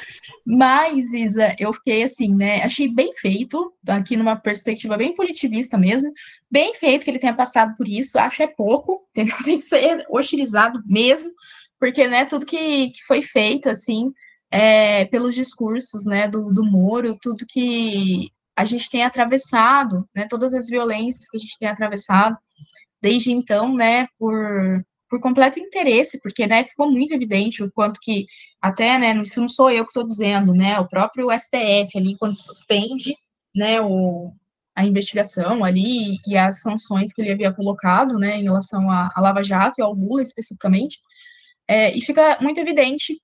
Mas, Isa, eu fiquei assim, né? Achei bem feito, aqui numa perspectiva bem positivista mesmo, bem feito que ele tenha passado por isso, acho é pouco, entendeu? Tem que ser hostilizado mesmo, porque, né, tudo que, que foi feito, assim, é, pelos discursos, né, do, do Moro, tudo que a gente tem atravessado, né, todas as violências que a gente tem atravessado desde então, né, por por completo interesse, porque, né, ficou muito evidente o quanto que, até, né, isso não sou eu que estou dizendo, né, o próprio STF ali, quando suspende, né, o, a investigação ali e as sanções que ele havia colocado, né, em relação à, Lava Jato e ao Lula especificamente, é, e fica muito evidente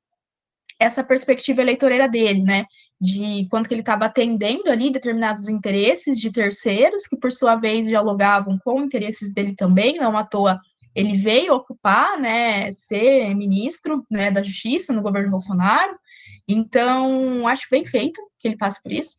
essa perspectiva eleitoreira dele, né, de quanto que ele estava atendendo ali determinados interesses de terceiros, que por sua vez dialogavam com interesses dele também, não à toa ele veio ocupar, né, ser ministro, né, da Justiça no governo Bolsonaro. Então, acho bem feito que ele passe por isso.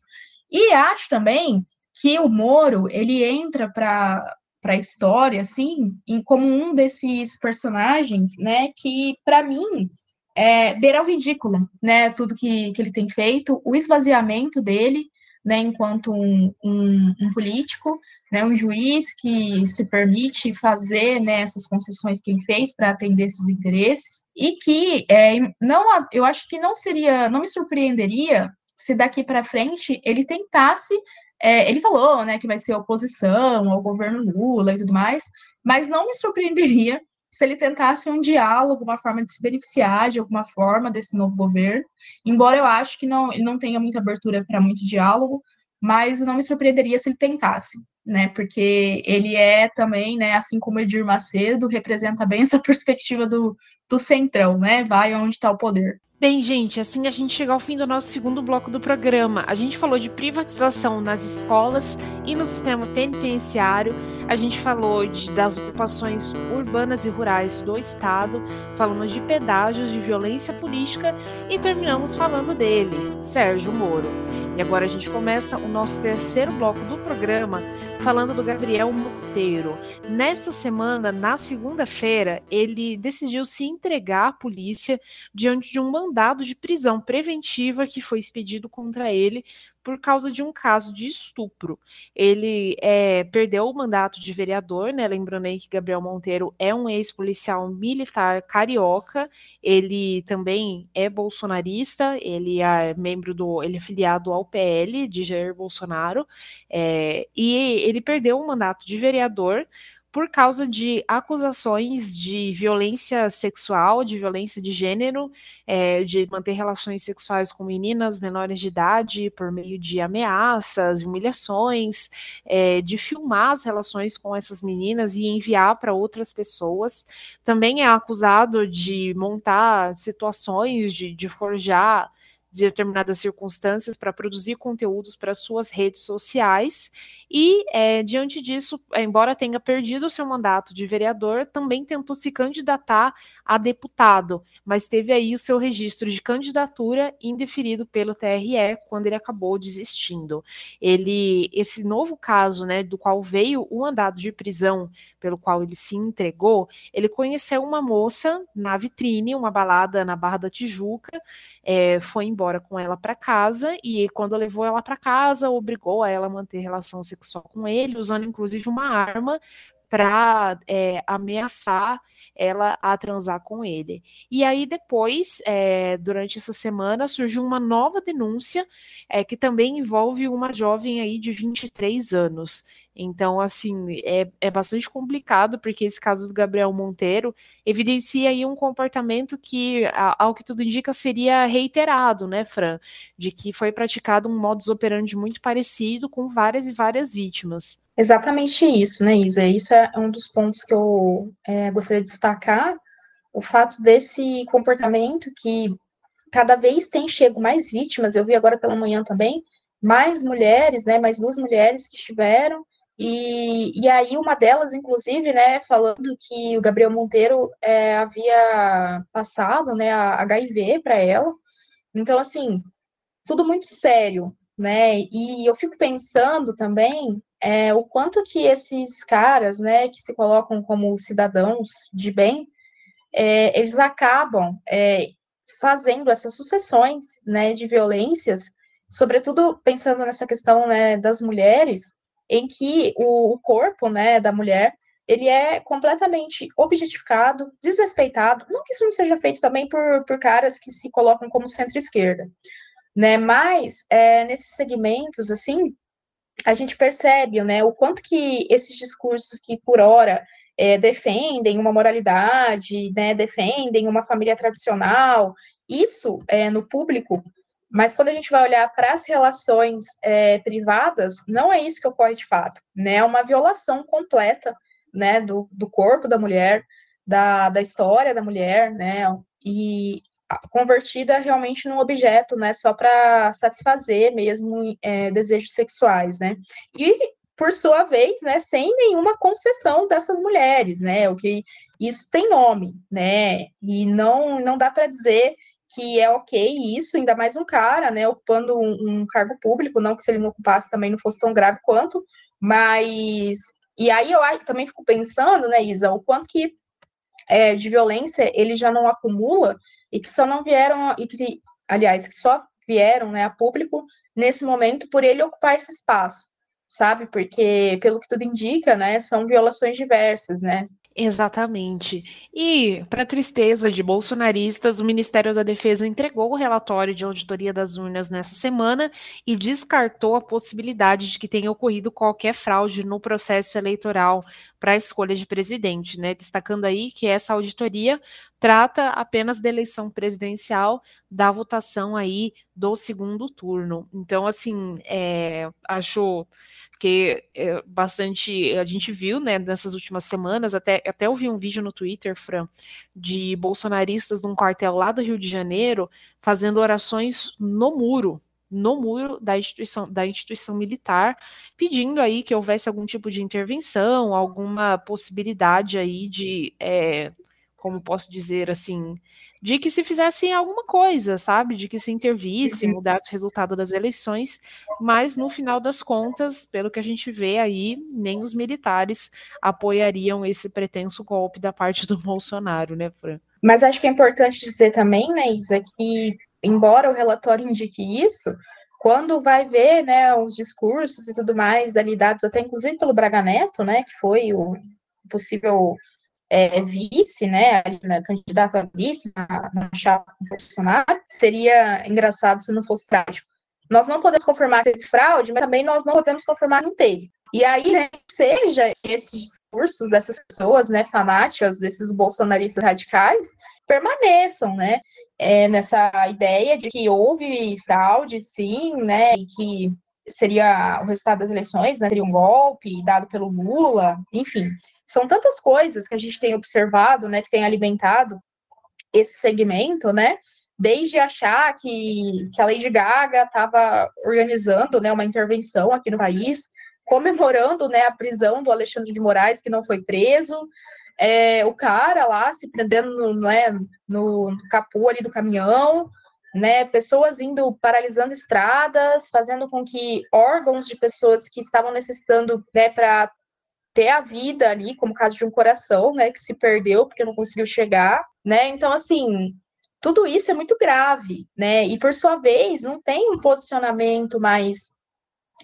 E acho também que o Moro, ele entra para para a história, assim, em, como um desses personagens, né, que, para mim, é, beira o ridículo, né, tudo que, que ele tem feito, o esvaziamento dele, né, enquanto um, um, um político, né, um juiz que se permite fazer né, essas concessões que ele fez para atender esses interesses e que é, não, eu acho que não seria, não me surpreenderia se daqui para frente ele tentasse, é, ele falou, né, que vai ser oposição ao governo Lula e tudo mais, mas não me surpreenderia se ele tentasse um diálogo, uma forma de se beneficiar de alguma forma desse novo governo, embora eu acho que não, ele não tenha muita abertura para muito diálogo, mas não me surpreenderia se ele tentasse né? Porque ele é também, né, assim como Edir Macedo, representa bem essa perspectiva do, do centrão, né? Vai onde está o poder. Bem, gente, assim a gente chega ao fim do nosso segundo bloco do programa. A gente falou de privatização nas escolas e no sistema penitenciário. A gente falou de, das ocupações urbanas e rurais do Estado. Falamos de pedágios, de violência política e terminamos falando dele, Sérgio Moro. E agora a gente começa o nosso terceiro bloco do programa falando do Gabriel Monteiro. Nesta semana, na segunda-feira, ele decidiu se entregar à polícia diante de um mandado de prisão preventiva que foi expedido contra ele por causa de um caso de estupro. Ele é, perdeu o mandato de vereador, né? Lembrando aí que Gabriel Monteiro é um ex-policial militar carioca, ele também é bolsonarista, ele é membro do. ele é filiado ao PL de Jair Bolsonaro, é, e ele perdeu o mandato de vereador por causa de acusações de violência sexual, de violência de gênero, é, de manter relações sexuais com meninas menores de idade por meio de ameaças, humilhações, é, de filmar as relações com essas meninas e enviar para outras pessoas. Também é acusado de montar situações, de, de forjar de determinadas circunstâncias para produzir conteúdos para suas redes sociais e, é, diante disso, embora tenha perdido o seu mandato de vereador, também tentou se candidatar a deputado, mas teve aí o seu registro de candidatura indeferido pelo TRE quando ele acabou desistindo. Ele, esse novo caso, né, do qual veio o mandado de prisão pelo qual ele se entregou, ele conheceu uma moça na vitrine, uma balada na Barra da Tijuca, é, foi embora embora com ela para casa e quando levou ela para casa, obrigou a ela a manter relação sexual com ele, usando inclusive uma arma para é, ameaçar ela a transar com ele. E aí depois, é, durante essa semana, surgiu uma nova denúncia é, que também envolve uma jovem aí de 23 anos. Então, assim, é, é bastante complicado, porque esse caso do Gabriel Monteiro evidencia aí um comportamento que, ao que tudo indica, seria reiterado, né, Fran? De que foi praticado um modus operandi muito parecido com várias e várias vítimas. Exatamente isso, né, Isa? Isso é um dos pontos que eu é, gostaria de destacar, o fato desse comportamento que cada vez tem chego mais vítimas, eu vi agora pela manhã também, mais mulheres, né, mais duas mulheres que estiveram, e, e aí uma delas, inclusive, né, falando que o Gabriel Monteiro é, havia passado, né, a HIV para ela. Então, assim, tudo muito sério, né? E eu fico pensando também é, o quanto que esses caras, né, que se colocam como cidadãos de bem, é, eles acabam é, fazendo essas sucessões, né, de violências, sobretudo pensando nessa questão, né, das mulheres, em que o, o corpo, né, da mulher, ele é completamente objetificado, desrespeitado. Não que isso não seja feito também por, por caras que se colocam como centro-esquerda, né? Mas é, nesses segmentos, assim, a gente percebe, né, o quanto que esses discursos que por hora é, defendem uma moralidade, né, defendem uma família tradicional, isso é, no público mas quando a gente vai olhar para as relações é, privadas, não é isso que ocorre de fato, né? É uma violação completa, né, do, do corpo da mulher, da, da história da mulher, né? E convertida realmente num objeto, né? Só para satisfazer mesmo é, desejos sexuais, né? E por sua vez, né, sem nenhuma concessão dessas mulheres, né? O que isso tem nome, né? E não não dá para dizer que é ok isso, ainda mais um cara, né, ocupando um, um, cargo público, não que se ele não ocupasse também não fosse tão grave quanto, mas e aí eu também fico pensando, né, Isa, o quanto que é, de violência ele já não acumula e que só não vieram e que aliás que só vieram, né, a público nesse momento por ele ocupar esse espaço, sabe? Porque pelo que tudo indica, né, são violações diversas, né? Exatamente. E, para tristeza de bolsonaristas, o Ministério da Defesa entregou o relatório de auditoria das urnas nessa semana e descartou a possibilidade de que tenha ocorrido qualquer fraude no processo eleitoral para a escolha de presidente, né? Destacando aí que essa auditoria trata apenas da eleição presidencial, da votação aí do segundo turno. Então, assim, é, acho que é bastante a gente viu, né, nessas últimas semanas, até, até eu vi um vídeo no Twitter, Fran, de bolsonaristas num quartel lá do Rio de Janeiro fazendo orações no muro, no muro da instituição, da instituição militar, pedindo aí que houvesse algum tipo de intervenção, alguma possibilidade aí de é, como posso dizer assim, de que se fizesse alguma coisa, sabe? De que se intervisse, uhum. mudasse o resultado das eleições, mas no final das contas, pelo que a gente vê aí, nem os militares apoiariam esse pretenso golpe da parte do Bolsonaro, né, Fran? Mas acho que é importante dizer também, né, Isa, que embora o relatório indique isso, quando vai ver, né, os discursos e tudo mais ali dados até inclusive pelo Braga Neto, né, que foi o possível é, vice, né, na candidata a vice na, na chapa do Bolsonaro, seria engraçado se não fosse trágico. Nós não podemos confirmar que teve fraude, mas também nós não podemos confirmar que não teve. E aí, né, seja esses discursos dessas pessoas, né, fanáticas, desses bolsonaristas radicais, permaneçam, né, é, nessa ideia de que houve fraude, sim, né, e que seria o resultado das eleições, né, seria um golpe dado pelo Lula, enfim. São tantas coisas que a gente tem observado, né, que tem alimentado esse segmento, né, desde achar que, que a Lady Gaga estava organizando, né, uma intervenção aqui no país, comemorando, né, a prisão do Alexandre de Moraes, que não foi preso, é, o cara lá se prendendo no, né, no capô ali do caminhão, né, pessoas indo paralisando estradas, fazendo com que órgãos de pessoas que estavam necessitando, né, para ter a vida ali, como o caso de um coração, né, que se perdeu porque não conseguiu chegar, né? Então, assim, tudo isso é muito grave, né? E por sua vez, não tem um posicionamento mais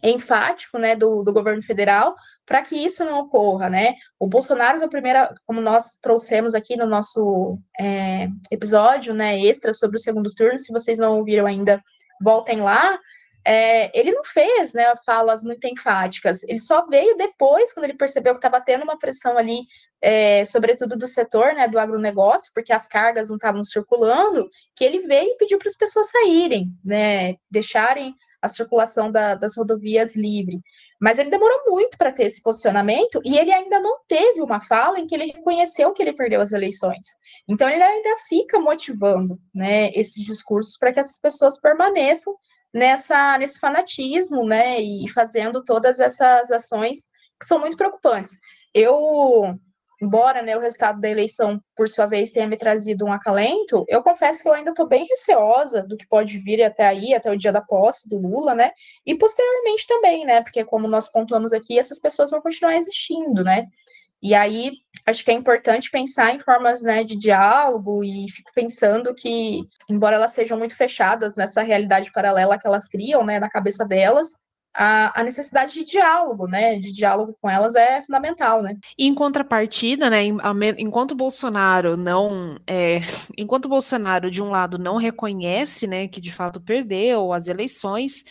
enfático, né, do, do governo federal para que isso não ocorra, né? O Bolsonaro, na primeira, como nós trouxemos aqui no nosso é, episódio, né, extra sobre o segundo turno, se vocês não ouviram ainda, voltem lá. É, ele não fez, né, falas muito enfáticas. Ele só veio depois, quando ele percebeu que estava tendo uma pressão ali, é, sobretudo do setor, né, do agronegócio, porque as cargas não estavam circulando, que ele veio e pediu para as pessoas saírem, né, deixarem a circulação da, das rodovias livre. Mas ele demorou muito para ter esse posicionamento e ele ainda não teve uma fala em que ele reconheceu que ele perdeu as eleições. Então ele ainda fica motivando, né, esses discursos para que essas pessoas permaneçam nessa nesse fanatismo, né, e fazendo todas essas ações que são muito preocupantes. Eu embora né, o resultado da eleição, por sua vez, tenha me trazido um acalento, eu confesso que eu ainda estou bem receosa do que pode vir até aí, até o dia da posse do Lula, né? E posteriormente também, né? Porque, como nós pontuamos aqui, essas pessoas vão continuar existindo, né? E aí, acho que é importante pensar em formas né, de diálogo e fico pensando que, embora elas sejam muito fechadas nessa realidade paralela que elas criam, né, na cabeça delas, a, a, necessidade de diálogo, né? De diálogo com elas é fundamental, né? em contrapartida, né? Enquanto Bolsonaro não, é, enquanto Bolsonaro de um lado não reconhece, né, que de fato perdeu as eleições,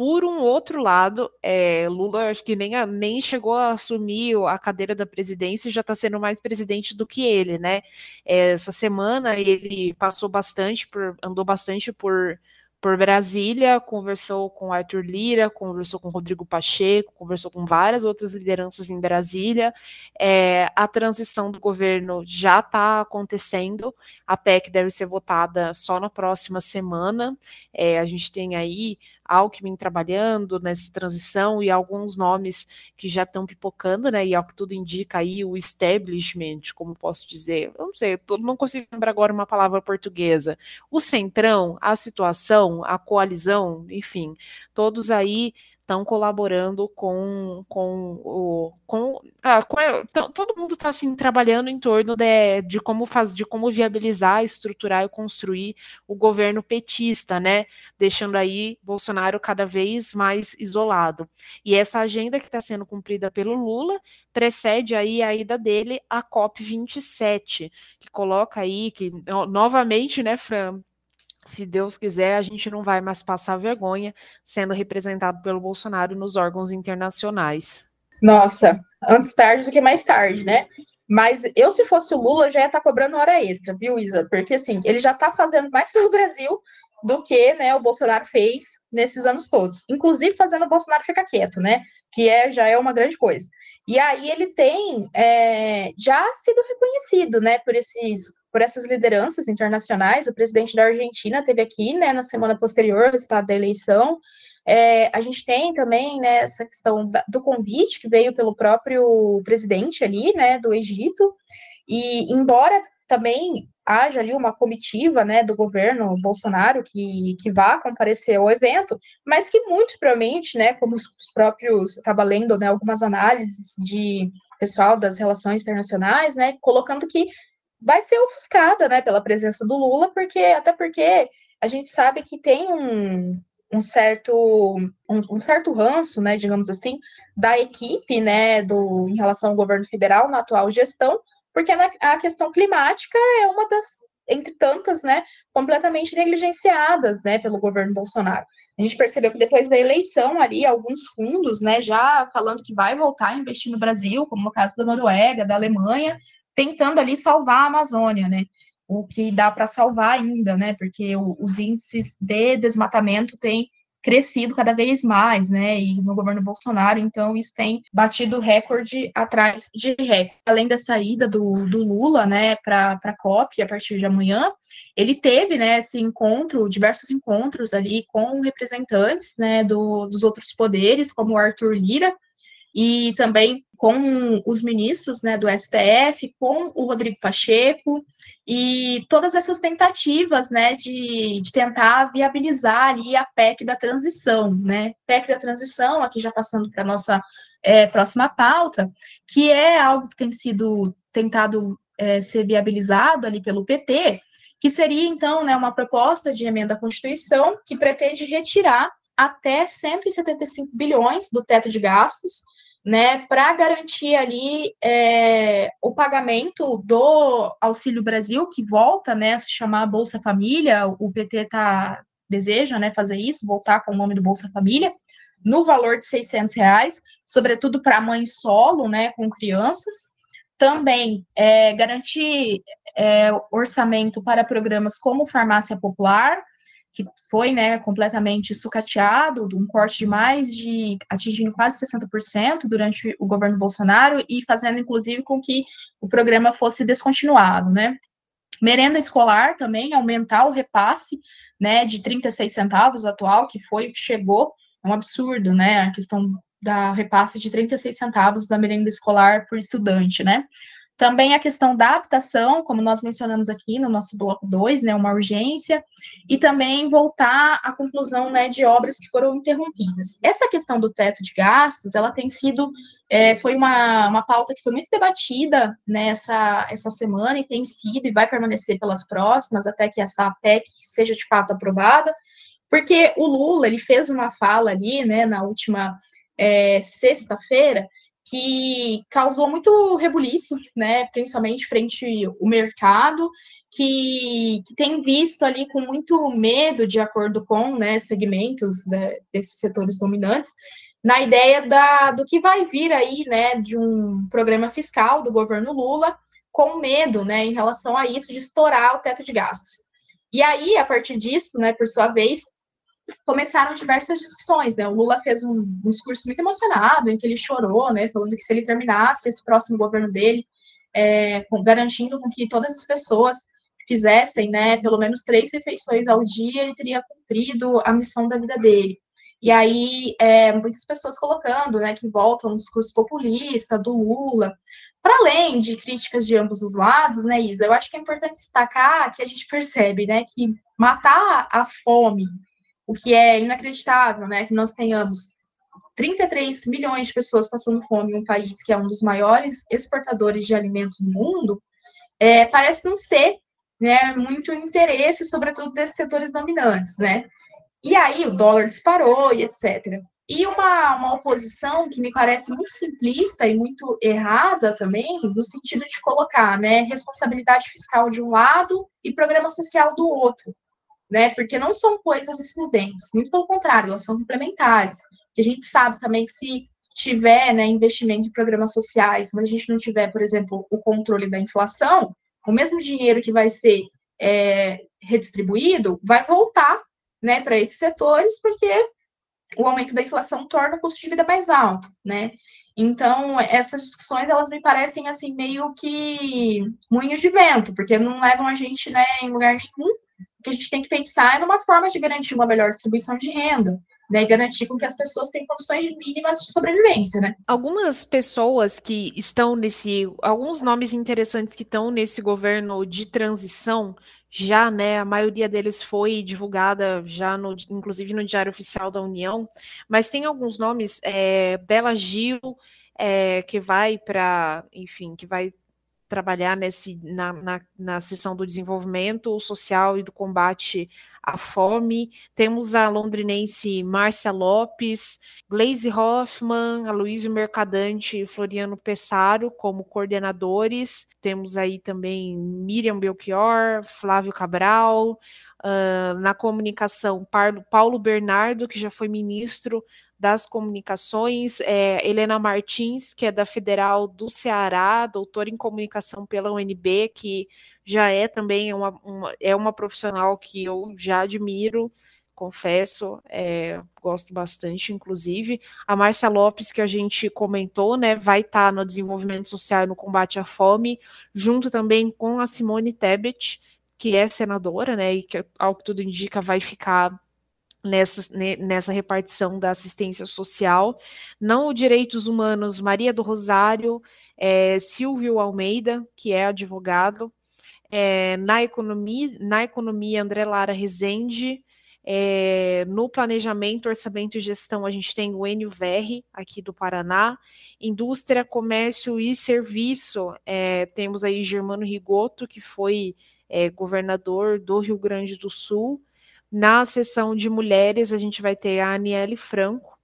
por um outro lado, é, Lula acho que nem, nem chegou a assumir a cadeira da presidência e já está sendo mais presidente do que ele, né? É, essa semana ele passou bastante por, andou bastante por por Brasília, conversou com Arthur Lira, conversou com Rodrigo Pacheco, conversou com várias outras lideranças em Brasília. É, a transição do governo já está acontecendo, a PEC deve ser votada só na próxima semana. É, a gente tem aí Alckmin trabalhando nessa transição e alguns nomes que já estão pipocando, né? E ao que tudo indica aí, o establishment, como posso dizer, eu não sei, eu não consigo lembrar agora uma palavra portuguesa. O centrão, a situação, a coalizão, enfim, todos aí estão colaborando com, com o. Com, ah, com todo mundo está assim, trabalhando em torno de, de como faz, de como viabilizar, estruturar e construir o governo petista, né? Deixando aí Bolsonaro cada vez mais isolado. E essa agenda que está sendo cumprida pelo Lula precede aí a ida dele à COP27, que coloca aí que novamente, né, Fran, se Deus quiser, a gente não vai mais passar vergonha sendo representado pelo Bolsonaro nos órgãos internacionais. Nossa, antes tarde do que mais tarde, né? Mas eu, se fosse o Lula, já ia estar tá cobrando hora extra, viu, Isa? Porque, assim, ele já está fazendo mais pelo Brasil do que né, o Bolsonaro fez nesses anos todos. Inclusive fazendo o Bolsonaro ficar quieto, né? Que é, já é uma grande coisa. E aí ele tem é, já sido reconhecido, né, por esses por essas lideranças internacionais. O presidente da Argentina teve aqui, né, na semana posterior ao resultado da eleição. É, a gente tem também né, essa questão da, do convite que veio pelo próprio presidente ali, né, do Egito. E embora também haja ali uma comitiva, né, do governo Bolsonaro que, que vá comparecer ao evento, mas que muito provavelmente, né, como os, os próprios, estava lendo, né, algumas análises de pessoal das relações internacionais, né, colocando que vai ser ofuscada, né, pela presença do Lula, porque até porque a gente sabe que tem um, um certo um, um, certo ranço, né, digamos assim, da equipe, né, do em relação ao governo federal na atual gestão, porque na, a questão climática é uma das entre tantas, né, completamente negligenciadas, né, pelo governo Bolsonaro. A gente percebeu que depois da eleição ali, alguns fundos, né, já falando que vai voltar a investir no Brasil, como no caso da Noruega, da Alemanha, tentando ali salvar a Amazônia, né? O que dá para salvar ainda, né? Porque o, os índices de desmatamento têm crescido cada vez mais, né? E no governo Bolsonaro, então, isso tem batido recorde atrás de recorde. Além da saída do, do Lula, né, para a COP a partir de amanhã, ele teve, né, esse encontro, diversos encontros ali com representantes, né, do, dos outros poderes, como o Arthur Lira, e também com os ministros né, do STF, com o Rodrigo Pacheco, e todas essas tentativas né, de, de tentar viabilizar ali a PEC da transição, né? PEC da transição, aqui já passando para a nossa é, próxima pauta, que é algo que tem sido tentado é, ser viabilizado ali pelo PT, que seria, então, né, uma proposta de emenda à Constituição que pretende retirar até 175 bilhões do teto de gastos, né, para garantir ali é, o pagamento do Auxílio Brasil, que volta, né, a se chamar Bolsa Família, o PT tá, deseja, né, fazer isso, voltar com o nome do Bolsa Família, no valor de 600 reais, sobretudo para mães solo, né, com crianças, também é, garantir é, orçamento para programas como Farmácia Popular, que foi né, completamente sucateado, um corte de mais de atingindo quase 60% durante o governo Bolsonaro e fazendo, inclusive, com que o programa fosse descontinuado, né? Merenda escolar também, aumentar o repasse, né, de 36 centavos atual, que foi o que chegou, é um absurdo, né, a questão da repasse de 36 centavos da merenda escolar por estudante, né? Também a questão da habitação, como nós mencionamos aqui no nosso bloco 2, né, uma urgência, e também voltar à conclusão né, de obras que foram interrompidas. Essa questão do teto de gastos, ela tem sido, é, foi uma, uma pauta que foi muito debatida nessa né, essa semana, e tem sido, e vai permanecer pelas próximas, até que essa PEC seja de fato aprovada, porque o Lula, ele fez uma fala ali, né, na última é, sexta-feira, que causou muito rebuliço, né, principalmente frente ao mercado, que, que tem visto ali com muito medo, de acordo com né, segmentos né, desses setores dominantes, na ideia da, do que vai vir aí, né, de um programa fiscal do governo Lula, com medo, né, em relação a isso, de estourar o teto de gastos. E aí, a partir disso, né, por sua vez, começaram diversas discussões, né? O Lula fez um, um, discurso muito emocionado, em que ele chorou, né? Falando que se ele terminasse esse próximo governo dele, é, garantindo com que todas as pessoas fizessem, né, pelo menos três refeições ao dia, ele teria cumprido a missão da vida dele. E aí, é, muitas pessoas colocando, né, que voltam no discurso populista do Lula, para além de críticas de ambos os lados, né, Isa, eu acho que é importante destacar que a gente percebe, né, que matar a fome o que é inacreditável, né, que nós tenhamos 33 milhões de pessoas passando fome em um país que é um dos maiores exportadores de alimentos do mundo, é, parece não ser né, muito interesse, sobretudo desses setores dominantes, né? E aí o dólar disparou e etc. E uma, uma oposição que me parece muito simplista e muito errada também, no sentido de colocar né, responsabilidade fiscal de um lado e programa social do outro né? Porque não são coisas excludentes, muito pelo contrário, elas são complementares. a gente sabe também que se tiver né, investimento em programas sociais, mas a gente não tiver, por exemplo, o controle da inflação, o mesmo dinheiro que vai ser é, redistribuído vai voltar né, para esses setores, porque o aumento da inflação torna o custo de vida mais alto, né? Então, essas discussões, elas me parecem, assim, meio que moinhos de vento, porque não levam a gente, né, em lugar nenhum, o que a gente tem que pensar é numa forma de garantir uma melhor distribuição de renda, né, e garantir com que as pessoas tenham condições mínimas de sobrevivência, né? Algumas pessoas que estão nesse, alguns nomes interessantes que estão nesse governo de transição, já, né, a maioria deles foi divulgada já no, inclusive no Diário Oficial da União, mas tem alguns nomes, é, Bela Gil, é, que vai para, enfim, que vai trabalhar nesse, na, na, na do desenvolvimento social e do combate à fome. Temos a londrinense Márcia Lopes, Glaze Hoffman, Aloysio Mercadante e Floriano Pessaro como coordenadores. Temos aí também Miriam Belchior, Flávio Cabral, uh, na comunicação Paulo Bernardo, que já foi ministro das Comunicações, é, Helena Martins, que é da Federal do Ceará, doutora em comunicação pela UNB, que já é também uma, uma é uma profissional que eu já admiro, confesso, é, gosto bastante, inclusive. A Márcia Lopes, que a gente comentou, né, vai estar tá no desenvolvimento social e no combate à fome, junto também com a Simone Tebet, que é senadora, né, e que, ao que tudo indica, vai ficar nessa, nessa repartição da assistência social. Não o Direitos Humanos, Maria do Rosário, é, Silvio Almeida, que é advogado. É, na, economia, na economia, André Lara Rezende. É, no planejamento, orçamento e gestão, a gente tem o NUVR aqui do Paraná. Indústria, comércio e serviço, é, temos aí Germano Rigoto, que foi é, governador do Rio Grande do Sul Na sessão de mulheres, a gente vai ter a Aniele Franco,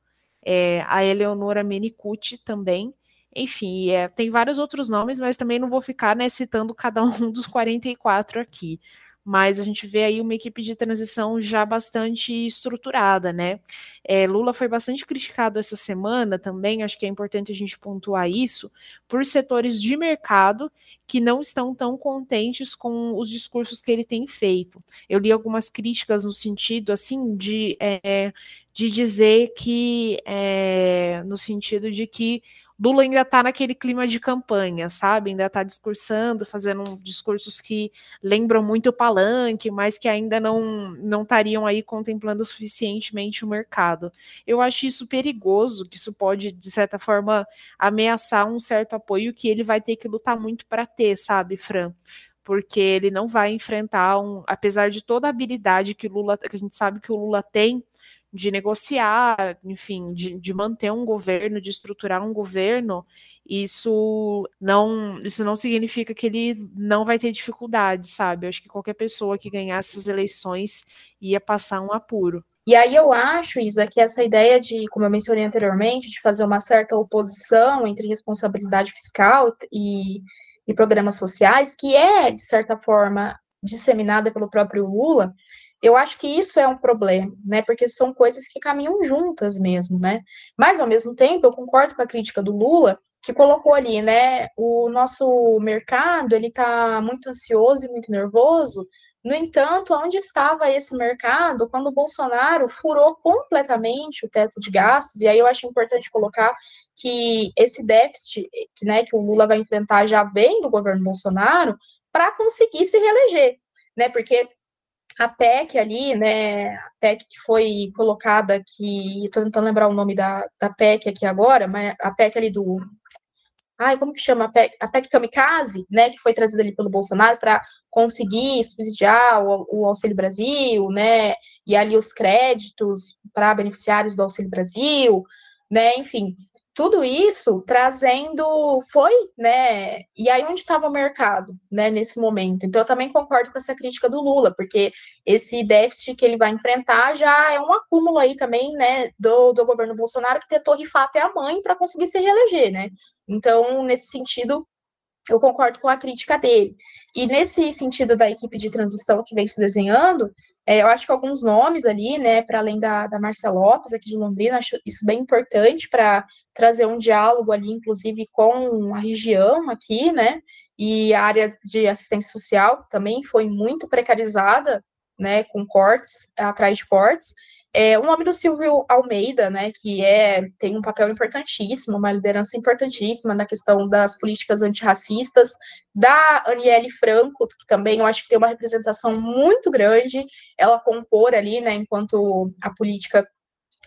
é, a Eleonora Menicucci também. Enfim, é, tem vários outros nomes, mas também não vou ficar né, citando cada um dos 44 aqui mas a gente vê aí uma equipe de transição já bastante estruturada, né? É, Lula foi bastante criticado essa semana também, acho que é importante a gente pontuar isso, por setores de mercado que não estão tão contentes com os discursos que ele tem feito. Eu li algumas críticas no sentido, assim, de, é, de dizer que, é, no sentido de que Lula ainda está naquele clima de campanha, sabe? Ainda está discursando, fazendo discursos que lembram muito o palanque, mas que ainda não não estariam aí contemplando suficientemente o mercado. Eu acho isso perigoso, que isso pode, de certa forma, ameaçar um certo apoio que ele vai ter que lutar muito para ter, sabe, Fran? Porque ele não vai enfrentar um, apesar de toda a habilidade que Lula, que a gente sabe que o Lula tem, de negociar, enfim, de, de manter um governo, de estruturar um governo, isso não isso não significa que ele não vai ter dificuldade, sabe? Eu acho que qualquer pessoa que ganhasse essas eleições ia passar um apuro. E aí eu acho, Isa, que essa ideia de, como eu mencionei anteriormente, de fazer uma certa oposição entre responsabilidade fiscal e, e programas sociais, que é, de certa forma, disseminada pelo próprio Lula, eu acho que isso é um problema, né? Porque são coisas que caminham juntas mesmo, né? Mas ao mesmo tempo, eu concordo com a crítica do Lula, que colocou ali, né? O nosso mercado ele está muito ansioso e muito nervoso. No entanto, onde estava esse mercado quando o Bolsonaro furou completamente o teto de gastos? E aí eu acho importante colocar que esse déficit, né, que o Lula vai enfrentar já vem do governo Bolsonaro para conseguir se reeleger, né? Porque a PEC ali, né, a PEC que foi colocada aqui, estou tentando lembrar o nome da, da PEC aqui agora, mas a PEC ali do, ai, como que chama? A PEC, a PEC Kamikaze, né, que foi trazida ali pelo Bolsonaro para conseguir subsidiar o, o, Auxílio Brasil, né, e ali os créditos para beneficiários do Auxílio Brasil, né, enfim, tudo isso trazendo foi, né? E aí onde estava o mercado, né, nesse momento? Então eu também concordo com essa crítica do Lula, porque esse déficit que ele vai enfrentar já é um acúmulo aí também, né, do, do governo Bolsonaro que tentou rifar até a mãe para conseguir se reeleger, né? Então, nesse sentido, eu concordo com a crítica dele. E nesse sentido da equipe de transição que vem se desenhando, é, eu acho que alguns nomes ali, né, para além da, da Marcia Lopes, aqui de Londrina, acho isso bem importante para trazer um diálogo ali, inclusive, com a região aqui, né, e a área de assistência social também foi muito precarizada, né, com cortes, atrás de cortes, é, o nome do Silvio Almeida, né, que é, tem um papel importantíssimo, uma liderança importantíssima na questão das políticas antirracistas, da Aniele Franco, que também eu acho que tem uma representação muito grande, ela compor ali, né, enquanto a política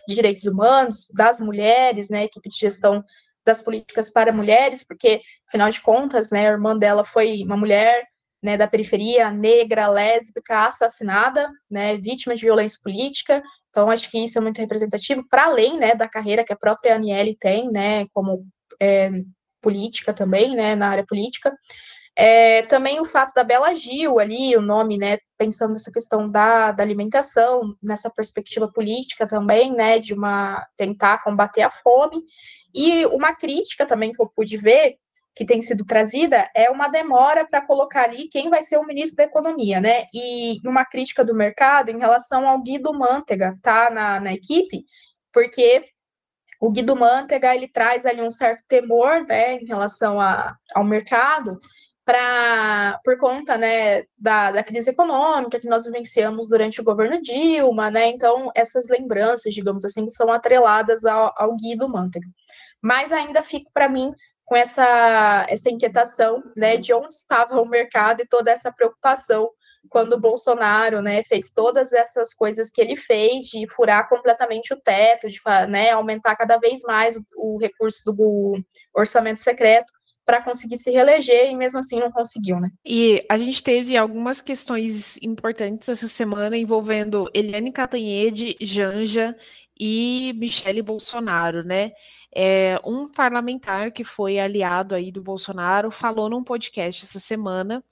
de direitos humanos, das mulheres, né, equipe de gestão das políticas para mulheres, porque, afinal de contas, né, a irmã dela foi uma mulher né, da periferia, negra, lésbica, assassinada, né, vítima de violência política, então, acho que isso é muito representativo, para além né, da carreira que a própria Aniele tem, né, como é, política também, né, na área política. É, também o fato da Bela Gil ali, o nome, né, pensando nessa questão da, da alimentação, nessa perspectiva política também, né, de uma tentar combater a fome. E uma crítica também que eu pude ver que tem sido trazida é uma demora para colocar ali quem vai ser o ministro da Economia, né? E uma crítica do mercado em relação ao Guido Mantega, tá na, na equipe, porque o Guido Mantega ele traz ali um certo temor, né, em relação a, ao mercado, para por conta, né, da, da crise econômica que nós vivenciamos durante o governo Dilma, né? Então essas lembranças, digamos assim, são atreladas ao, ao Guido Mantega. Mas ainda fico para mim com essa, essa inquietação né, de onde estava o mercado e toda essa preocupação quando o Bolsonaro né, fez todas essas coisas que ele fez, de furar completamente o teto, de né, aumentar cada vez mais o, o recurso do orçamento secreto para conseguir se reeleger e mesmo assim não conseguiu, né? E a gente teve algumas questões importantes essa semana envolvendo Eliane Catanhede, Janja e Michele Bolsonaro, né? É, um parlamentar que foi aliado aí do Bolsonaro falou num podcast essa semana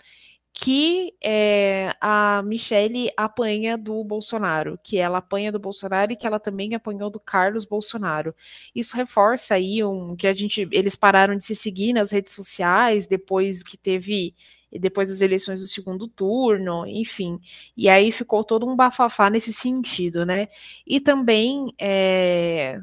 que é, a Michelle apanha do Bolsonaro, que ela apanha do Bolsonaro e que ela também apanhou do Carlos Bolsonaro. Isso reforça aí um que a gente eles pararam de se seguir nas redes sociais depois que teve depois das eleições do segundo turno, enfim. E aí ficou todo um bafafá nesse sentido, né? E também é,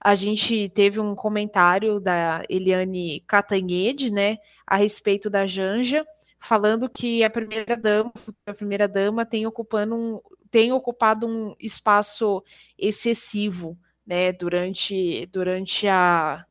a gente teve um comentário da Eliane Catanhede, né, a respeito da Janja, falando que a primeira dama, a primeira dama tem ocupando um, tem ocupado um espaço excessivo, né, durante durante a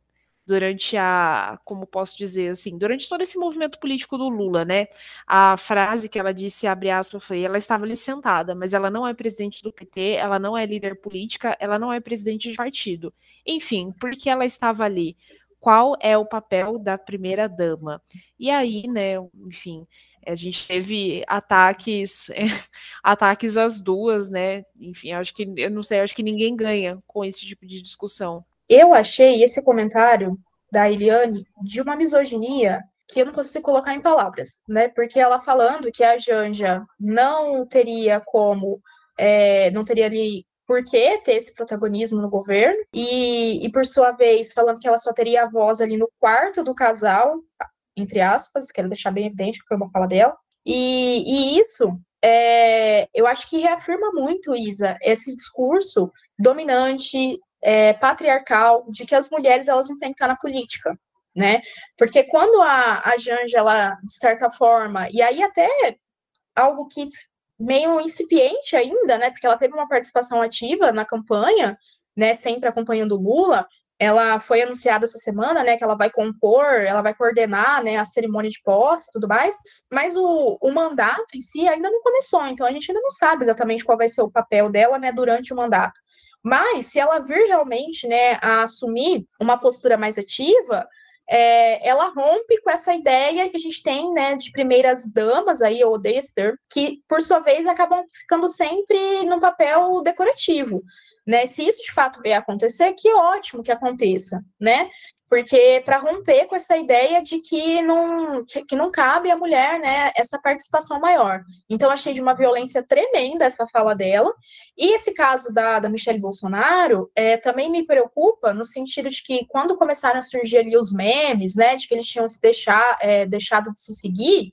durante a, como posso dizer assim, durante todo esse movimento político do Lula, né? A frase que ela disse, abre aspas, foi: ela estava ali sentada, mas ela não é presidente do PT, ela não é líder política, ela não é presidente de partido. Enfim, por que ela estava ali? qual é o papel da primeira dama. E aí, né, enfim, a gente teve ataques, ataques às duas, né? Enfim, acho que eu não sei, acho que ninguém ganha com esse tipo de discussão. Eu achei esse comentário da Eliane de uma misoginia que eu não consigo colocar em palavras, né? Porque ela falando que a Janja não teria como, é, não teria ali por que ter esse protagonismo no governo, e, e por sua vez, falando que ela só teria a voz ali no quarto do casal, entre aspas, quero deixar bem evidente que foi uma fala dela, e, e isso é, eu acho que reafirma muito, Isa, esse discurso dominante, é, patriarcal, de que as mulheres elas não têm que estar na política, né? Porque quando a, a Janja, ela, de certa forma, e aí até algo que meio incipiente ainda, né? Porque ela teve uma participação ativa na campanha, né? Sempre acompanhando o Lula. Ela foi anunciada essa semana, né? Que ela vai compor, ela vai coordenar, né? A cerimônia de posse e tudo mais. Mas o, o mandato em si ainda não começou, então a gente ainda não sabe exatamente qual vai ser o papel dela, né? Durante o mandato. Mas se ela vir realmente, né? A assumir uma postura mais ativa, é, ela rompe com essa ideia que a gente tem, né, de primeiras damas aí, ou Dexter, que por sua vez acabam ficando sempre no papel decorativo. Né? Se isso de fato vier acontecer, que ótimo que aconteça, né? Porque para romper com essa ideia de que não, que, não cabe à mulher né, essa participação maior. Então, achei de uma violência tremenda essa fala dela. E esse caso da, da Michelle Bolsonaro é, também me preocupa no sentido de que quando começaram a surgir ali os memes, né, de que eles tinham se deixar, é, deixado de se seguir,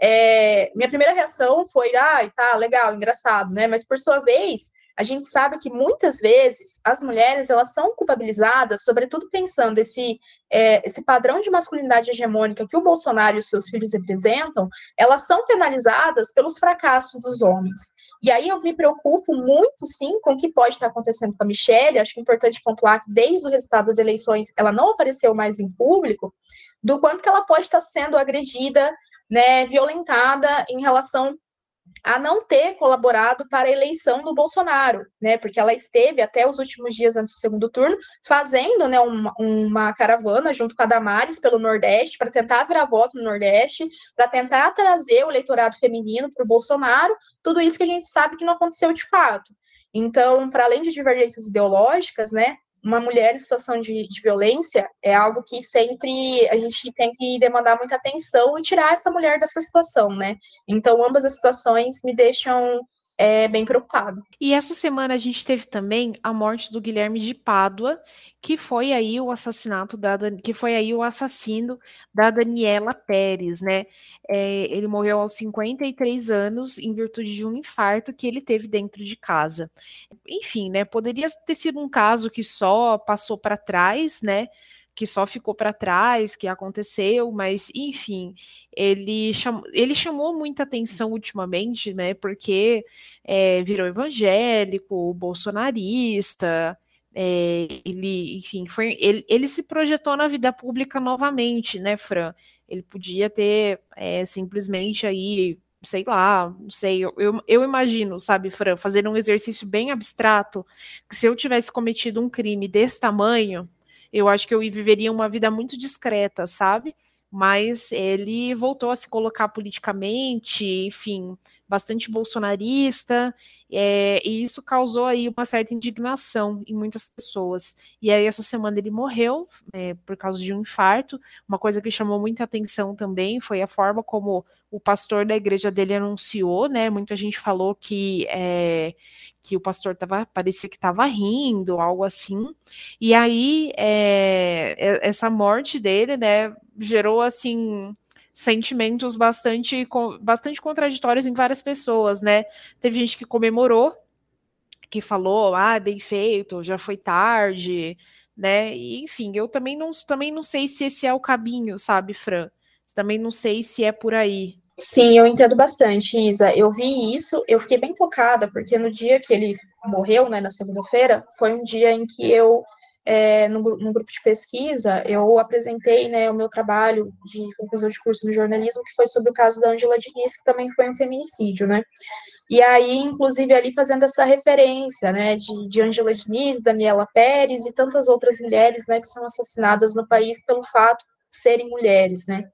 é, minha primeira reação foi, ah, tá, legal, engraçado, né? Mas por sua vez, a gente sabe que muitas vezes as mulheres elas são culpabilizadas, sobretudo pensando esse é, esse padrão de masculinidade hegemônica que o Bolsonaro e os seus filhos representam, elas são penalizadas pelos fracassos dos homens. E aí eu me preocupo muito, sim, com o que pode estar acontecendo com a Michelle. Acho é importante pontuar que desde o resultado das eleições ela não apareceu mais em público, do quanto que ela pode estar sendo agredida, né, violentada em relação a não ter colaborado para a eleição do Bolsonaro, né? Porque ela esteve até os últimos dias antes do segundo turno fazendo, né, uma, uma caravana junto com a Damares pelo Nordeste para tentar virar voto no Nordeste, para tentar trazer o eleitorado feminino para o Bolsonaro. Tudo isso que a gente sabe que não aconteceu de fato. Então, para além de divergências ideológicas, né, uma mulher em situação de, de, violência é algo que sempre a gente tem que demandar muita atenção e tirar essa mulher dessa situação, né? Então, ambas as situações me deixam é, bem preocupado. E essa semana a gente teve também a morte do Guilherme de Pádua, que foi aí o assassinato da que foi aí o assassino da Daniela Pérez, né? É, ele morreu aos 53 anos em virtude de um infarto que ele teve dentro de casa. Enfim, né? Poderia ter sido um caso que só passou para trás, né? Que só ficou para trás, que aconteceu, mas enfim, ele, cham, ele chamou muita atenção ultimamente, né? Porque é, virou evangélico, bolsonarista, é, ele, enfim, foi, ele, ele se projetou na vida pública novamente, né, Fran? Ele podia ter é, simplesmente aí sei lá, não sei, eu, eu, eu, imagino, sabe, Fran, fazer um exercício bem abstrato, que se eu tivesse cometido um crime desse tamanho, eu acho que eu viveria uma vida muito discreta, sabe? Mas ele voltou a se colocar politicamente, enfim, bastante bolsonarista, é, e isso causou aí uma certa indignação em muitas pessoas. E aí, essa semana ele morreu é, por causa de um infarto. Uma coisa que chamou muita atenção também foi a forma como o pastor da igreja dele anunciou, né? Muita gente falou que é, que o pastor tava, parecia que estava rindo, algo assim. E aí é, essa morte dele, né, gerou assim sentimentos bastante, bastante contraditórios em várias pessoas, né? Teve gente que comemorou, que falou, ah, bem feito, já foi tarde, né? E, enfim, eu também não, também não sei se esse é o caminho, sabe, Fran? Também não sei se é por aí. Sim, eu entendo bastante, Isa. Eu vi isso, eu fiquei bem tocada, porque no dia que ele morreu, né, na segunda-feira, foi um dia em que eu é, no, no, grupo de pesquisa, eu apresentei né, o meu trabalho de conclusão de curso no jornalismo, que foi sobre o caso da Angela Diniz, que também foi um feminicídio, né? E aí, inclusive, ali fazendo essa referência, né, de, de Angela Diniz, Daniela Pérez e tantas outras mulheres, né, que são assassinadas no país pelo fato de serem mulheres, né?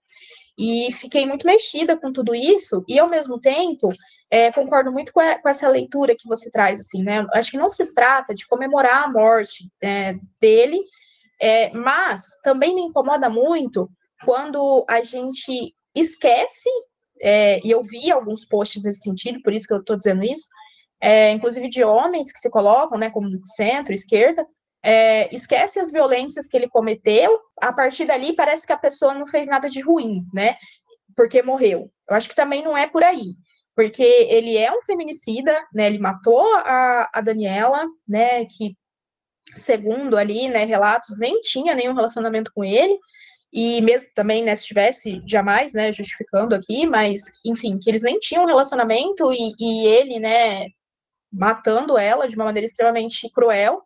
E fiquei muito mexida com tudo isso, e ao mesmo tempo, é, concordo muito com, a, com, essa leitura que você traz, assim, né? Acho que não se trata de comemorar a morte é, dele, é, mas também me incomoda muito quando a gente esquece, é, e eu vi alguns posts nesse sentido, por isso que eu estou dizendo isso, é, inclusive de homens que se colocam, né, como centro, esquerda, é, esquece as violências que ele cometeu, a partir dali parece que a pessoa não fez nada de ruim, né? Porque morreu. Eu acho que também não é por aí, porque ele é um feminicida, né? Ele matou a, a Daniela, né? Que, segundo ali, né, relatos, nem tinha nenhum relacionamento com ele, e mesmo também, né, se tivesse, jamais, né, justificando aqui, mas, enfim, que eles nem tinham relacionamento e, e ele, né, matando ela de uma maneira extremamente cruel,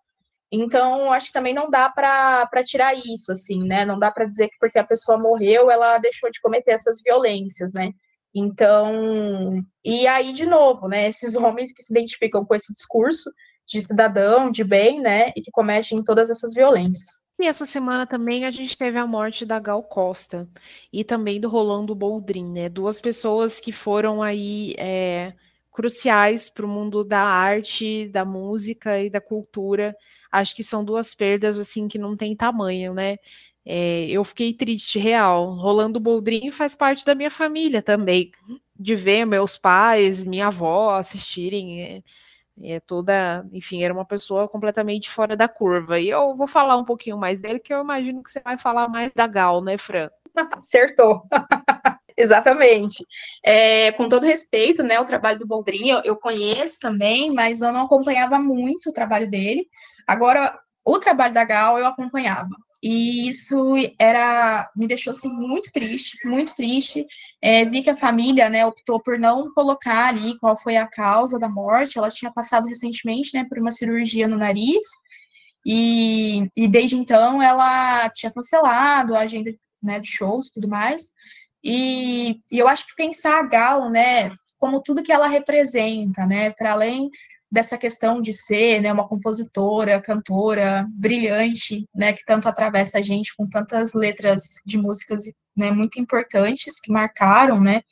então, acho que também não dá para tirar isso, assim, né? Não dá para dizer que porque a pessoa morreu, ela deixou de cometer essas violências, né? Então, e aí, de novo, né? Esses homens que se identificam com esse discurso de cidadão, de bem, né? E que cometem todas essas violências. E essa semana também a gente teve a morte da Gal Costa e também do Rolando Boldrin, né? Duas pessoas que foram aí. É, cruciais para o mundo da arte, da música e da cultura acho que são duas perdas assim que não tem tamanho, né? É, eu fiquei triste, real. Rolando Boldrin faz parte da minha família também, de ver meus pais, minha avó assistirem. É, é, toda, enfim, era uma pessoa completamente fora da curva. E eu vou falar um pouquinho mais dele, que eu imagino que você vai falar mais da Gal, né, Fran? Acertou. Exatamente. É, com todo respeito, né, o trabalho do Boldrin, eu, eu, conheço também, mas eu não acompanhava muito o trabalho dele. Agora, o trabalho da Gal eu acompanhava. E isso era me deixou assim muito triste, muito triste. É, vi que a família, né, optou por não colocar ali qual foi a causa da morte. Ela tinha passado recentemente, né, por uma cirurgia no nariz. E, e desde então ela tinha cancelado a agenda né, de shows e tudo mais. E, e eu acho que pensar a Gal, né, como tudo que ela representa, né, para além dessa questão de ser né, uma compositora, cantora brilhante, né, que tanto atravessa a gente com tantas letras de músicas né, muito importantes que marcaram né,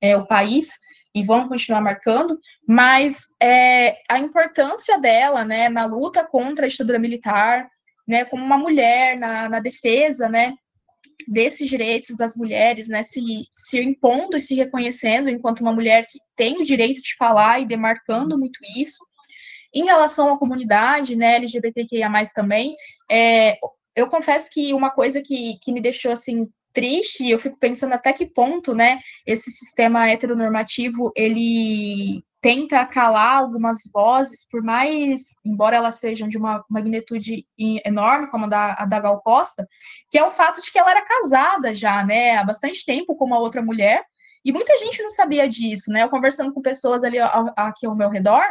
é, o país e vão continuar marcando, mas é, a importância dela né, na luta contra a ditadura militar, né, como uma mulher na, na defesa né, desses direitos das mulheres, né, se, se impondo e se reconhecendo enquanto uma mulher que tem o direito de falar e demarcando muito isso. Em relação à comunidade, né, LGBTQIA+, também, é, eu confesso que uma coisa que, que me deixou, assim, triste, eu fico pensando até que ponto, né, esse sistema heteronormativo, ele tenta calar algumas vozes, por mais, embora elas sejam de uma magnitude enorme, como a da, a da Gal Costa, que é o fato de que ela era casada já, né, há bastante tempo com uma outra mulher, e muita gente não sabia disso, né, eu conversando com pessoas ali aqui ao meu redor,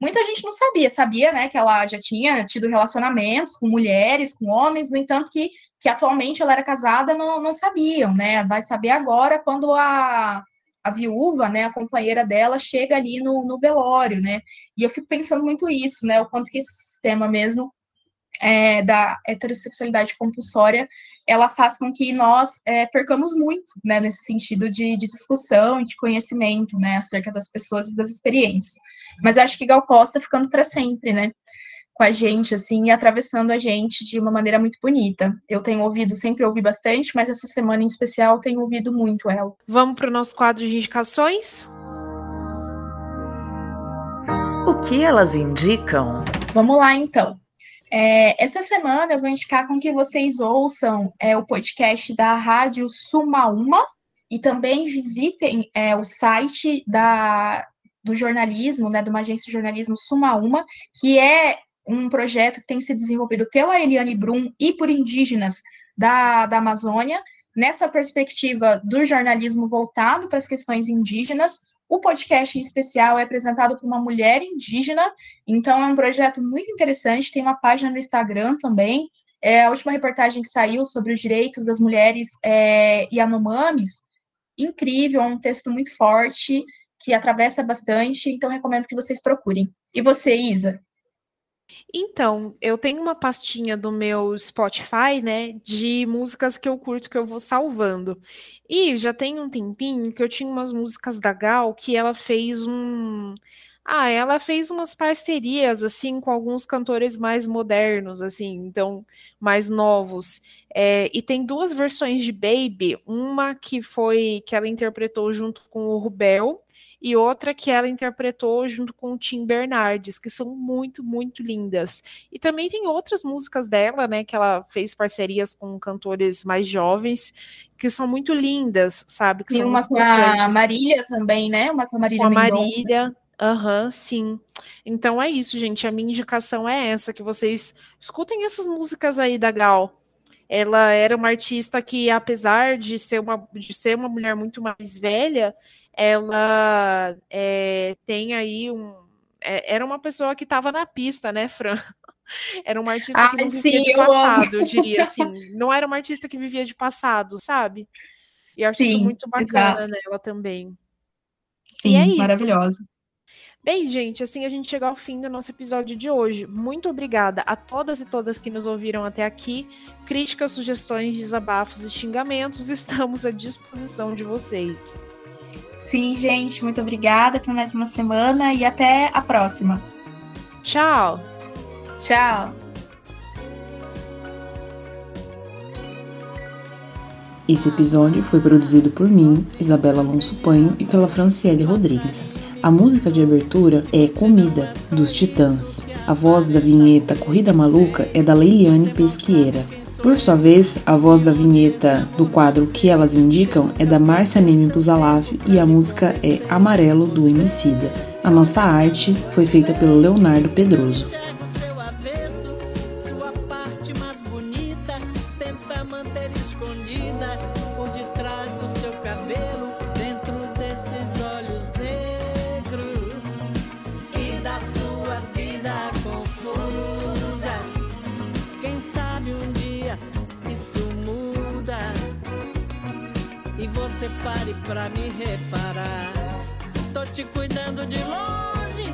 muita gente não sabia, sabia, né, que ela já tinha tido relacionamentos com mulheres, com homens, no entanto que, que atualmente ela era casada, não, não sabiam, né, vai saber agora quando a a viúva, né, a companheira dela, chega ali no, no velório, né? E eu fico pensando muito isso, né? O quanto que esse sistema mesmo é, da heterossexualidade compulsória, ela faz com que nós é, percamos muito, né, nesse sentido de, de discussão e de conhecimento, né, acerca das pessoas e das experiências. Mas eu acho que Gal Costa ficando para sempre, né, com a gente, assim, e atravessando a gente de uma maneira muito bonita. Eu tenho ouvido, sempre ouvi bastante, mas essa semana em especial tenho ouvido muito ela. Vamos para o nosso quadro de indicações? O que elas indicam? Vamos lá, então. É, essa semana eu vou indicar com que vocês ouçam é, o podcast da Rádio Sumaúma e também visitem é, o site da, do jornalismo, né, de uma agência de jornalismo Sumaúma, que é um projeto que tem sido desenvolvido pela Eliane Brum e por indígenas da, da Amazônia, nessa perspectiva do jornalismo voltado para as questões indígenas, o podcast em especial é apresentado por uma mulher indígena, então é um projeto muito interessante. Tem uma página no Instagram também. É a última reportagem que saiu sobre os direitos das mulheres é, Yanomamis. Incrível, é um texto muito forte que atravessa bastante, então recomendo que vocês procurem. E você, Isa? Então, eu tenho uma pastinha do meu Spotify, né, de músicas que eu curto que eu vou salvando. E já tem um tempinho que eu tinha umas músicas da Gal que ela fez um ah, ela fez umas parcerias assim com alguns cantores mais modernos, assim, então mais novos. É, e tem duas versões de Baby, uma que foi que ela interpretou junto com o Rubel e outra que ela interpretou junto com o Tim Bernardes, que são muito, muito lindas. E também tem outras músicas dela, né, que ela fez parcerias com cantores mais jovens, que são muito lindas, sabe? Que tem uma com a Marília também, né? Uma com a Marília Com a Marília, Aham, uhum, sim. Então é isso, gente. A minha indicação é essa, que vocês escutem essas músicas aí da Gal. Ela era uma artista que, apesar de ser uma, de ser uma mulher muito mais velha, ela é, tem aí um. É, era uma pessoa que estava na pista, né, Fran? Era uma artista que não vivia sim, de passado, eu, eu, diria assim. Não era uma artista que vivia de passado, sabe? E eu acho sim, isso muito bacana exato. nela também. Sim, é maravilhosa. Bem, gente, assim a gente chega ao fim do nosso episódio de hoje. Muito obrigada a todas e todas que nos ouviram até aqui. Críticas, sugestões, desabafos e xingamentos, estamos à disposição de vocês. Sim, gente, muito obrigada por mais uma semana e até a próxima. Tchau. Tchau. Esse episódio foi produzido por mim, Isabela Alonso Panho, e pela Franciele Rodrigues. A música de abertura é Comida, dos Titãs. A voz da vinheta Corrida Maluca é da Leiliane Pesqueira. Por sua vez, a voz da vinheta do quadro Que Elas Indicam é da Márcia Neme Buzalav e a música é Amarelo do Emicida. A nossa arte foi feita pelo Leonardo Pedroso. Pare pra me reparar. Tô te cuidando de longe,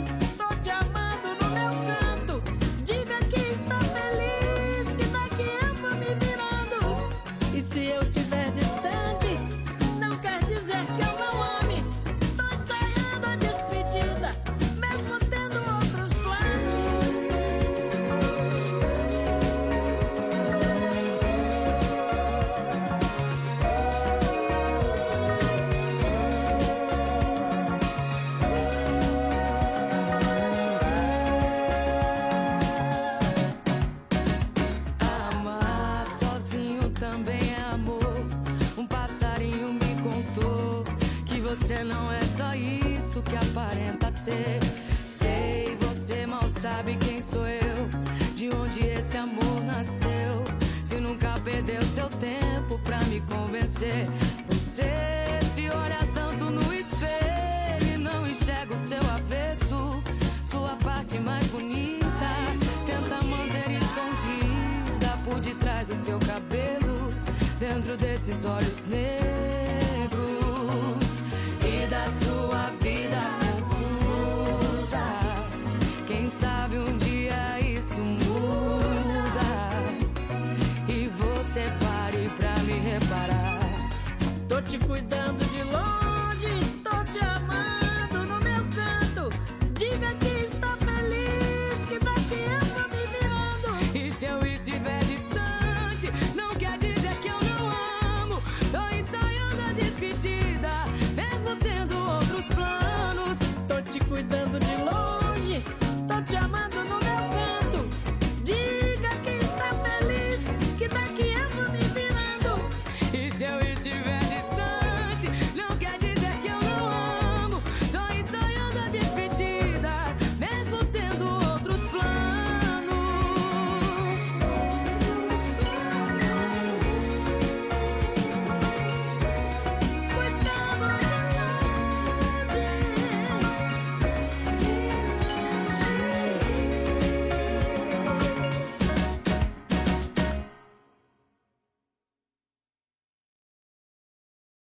isso que aparenta ser. Sei, você mal sabe quem sou eu, de onde esse amor nasceu. Se nunca perdeu seu tempo pra me convencer, você se olha tanto no espelho e não enxerga o seu avesso, sua parte mais bonita. Tenta manter escondida por detrás do seu cabelo, dentro desses olhos negros te cuidando de longe.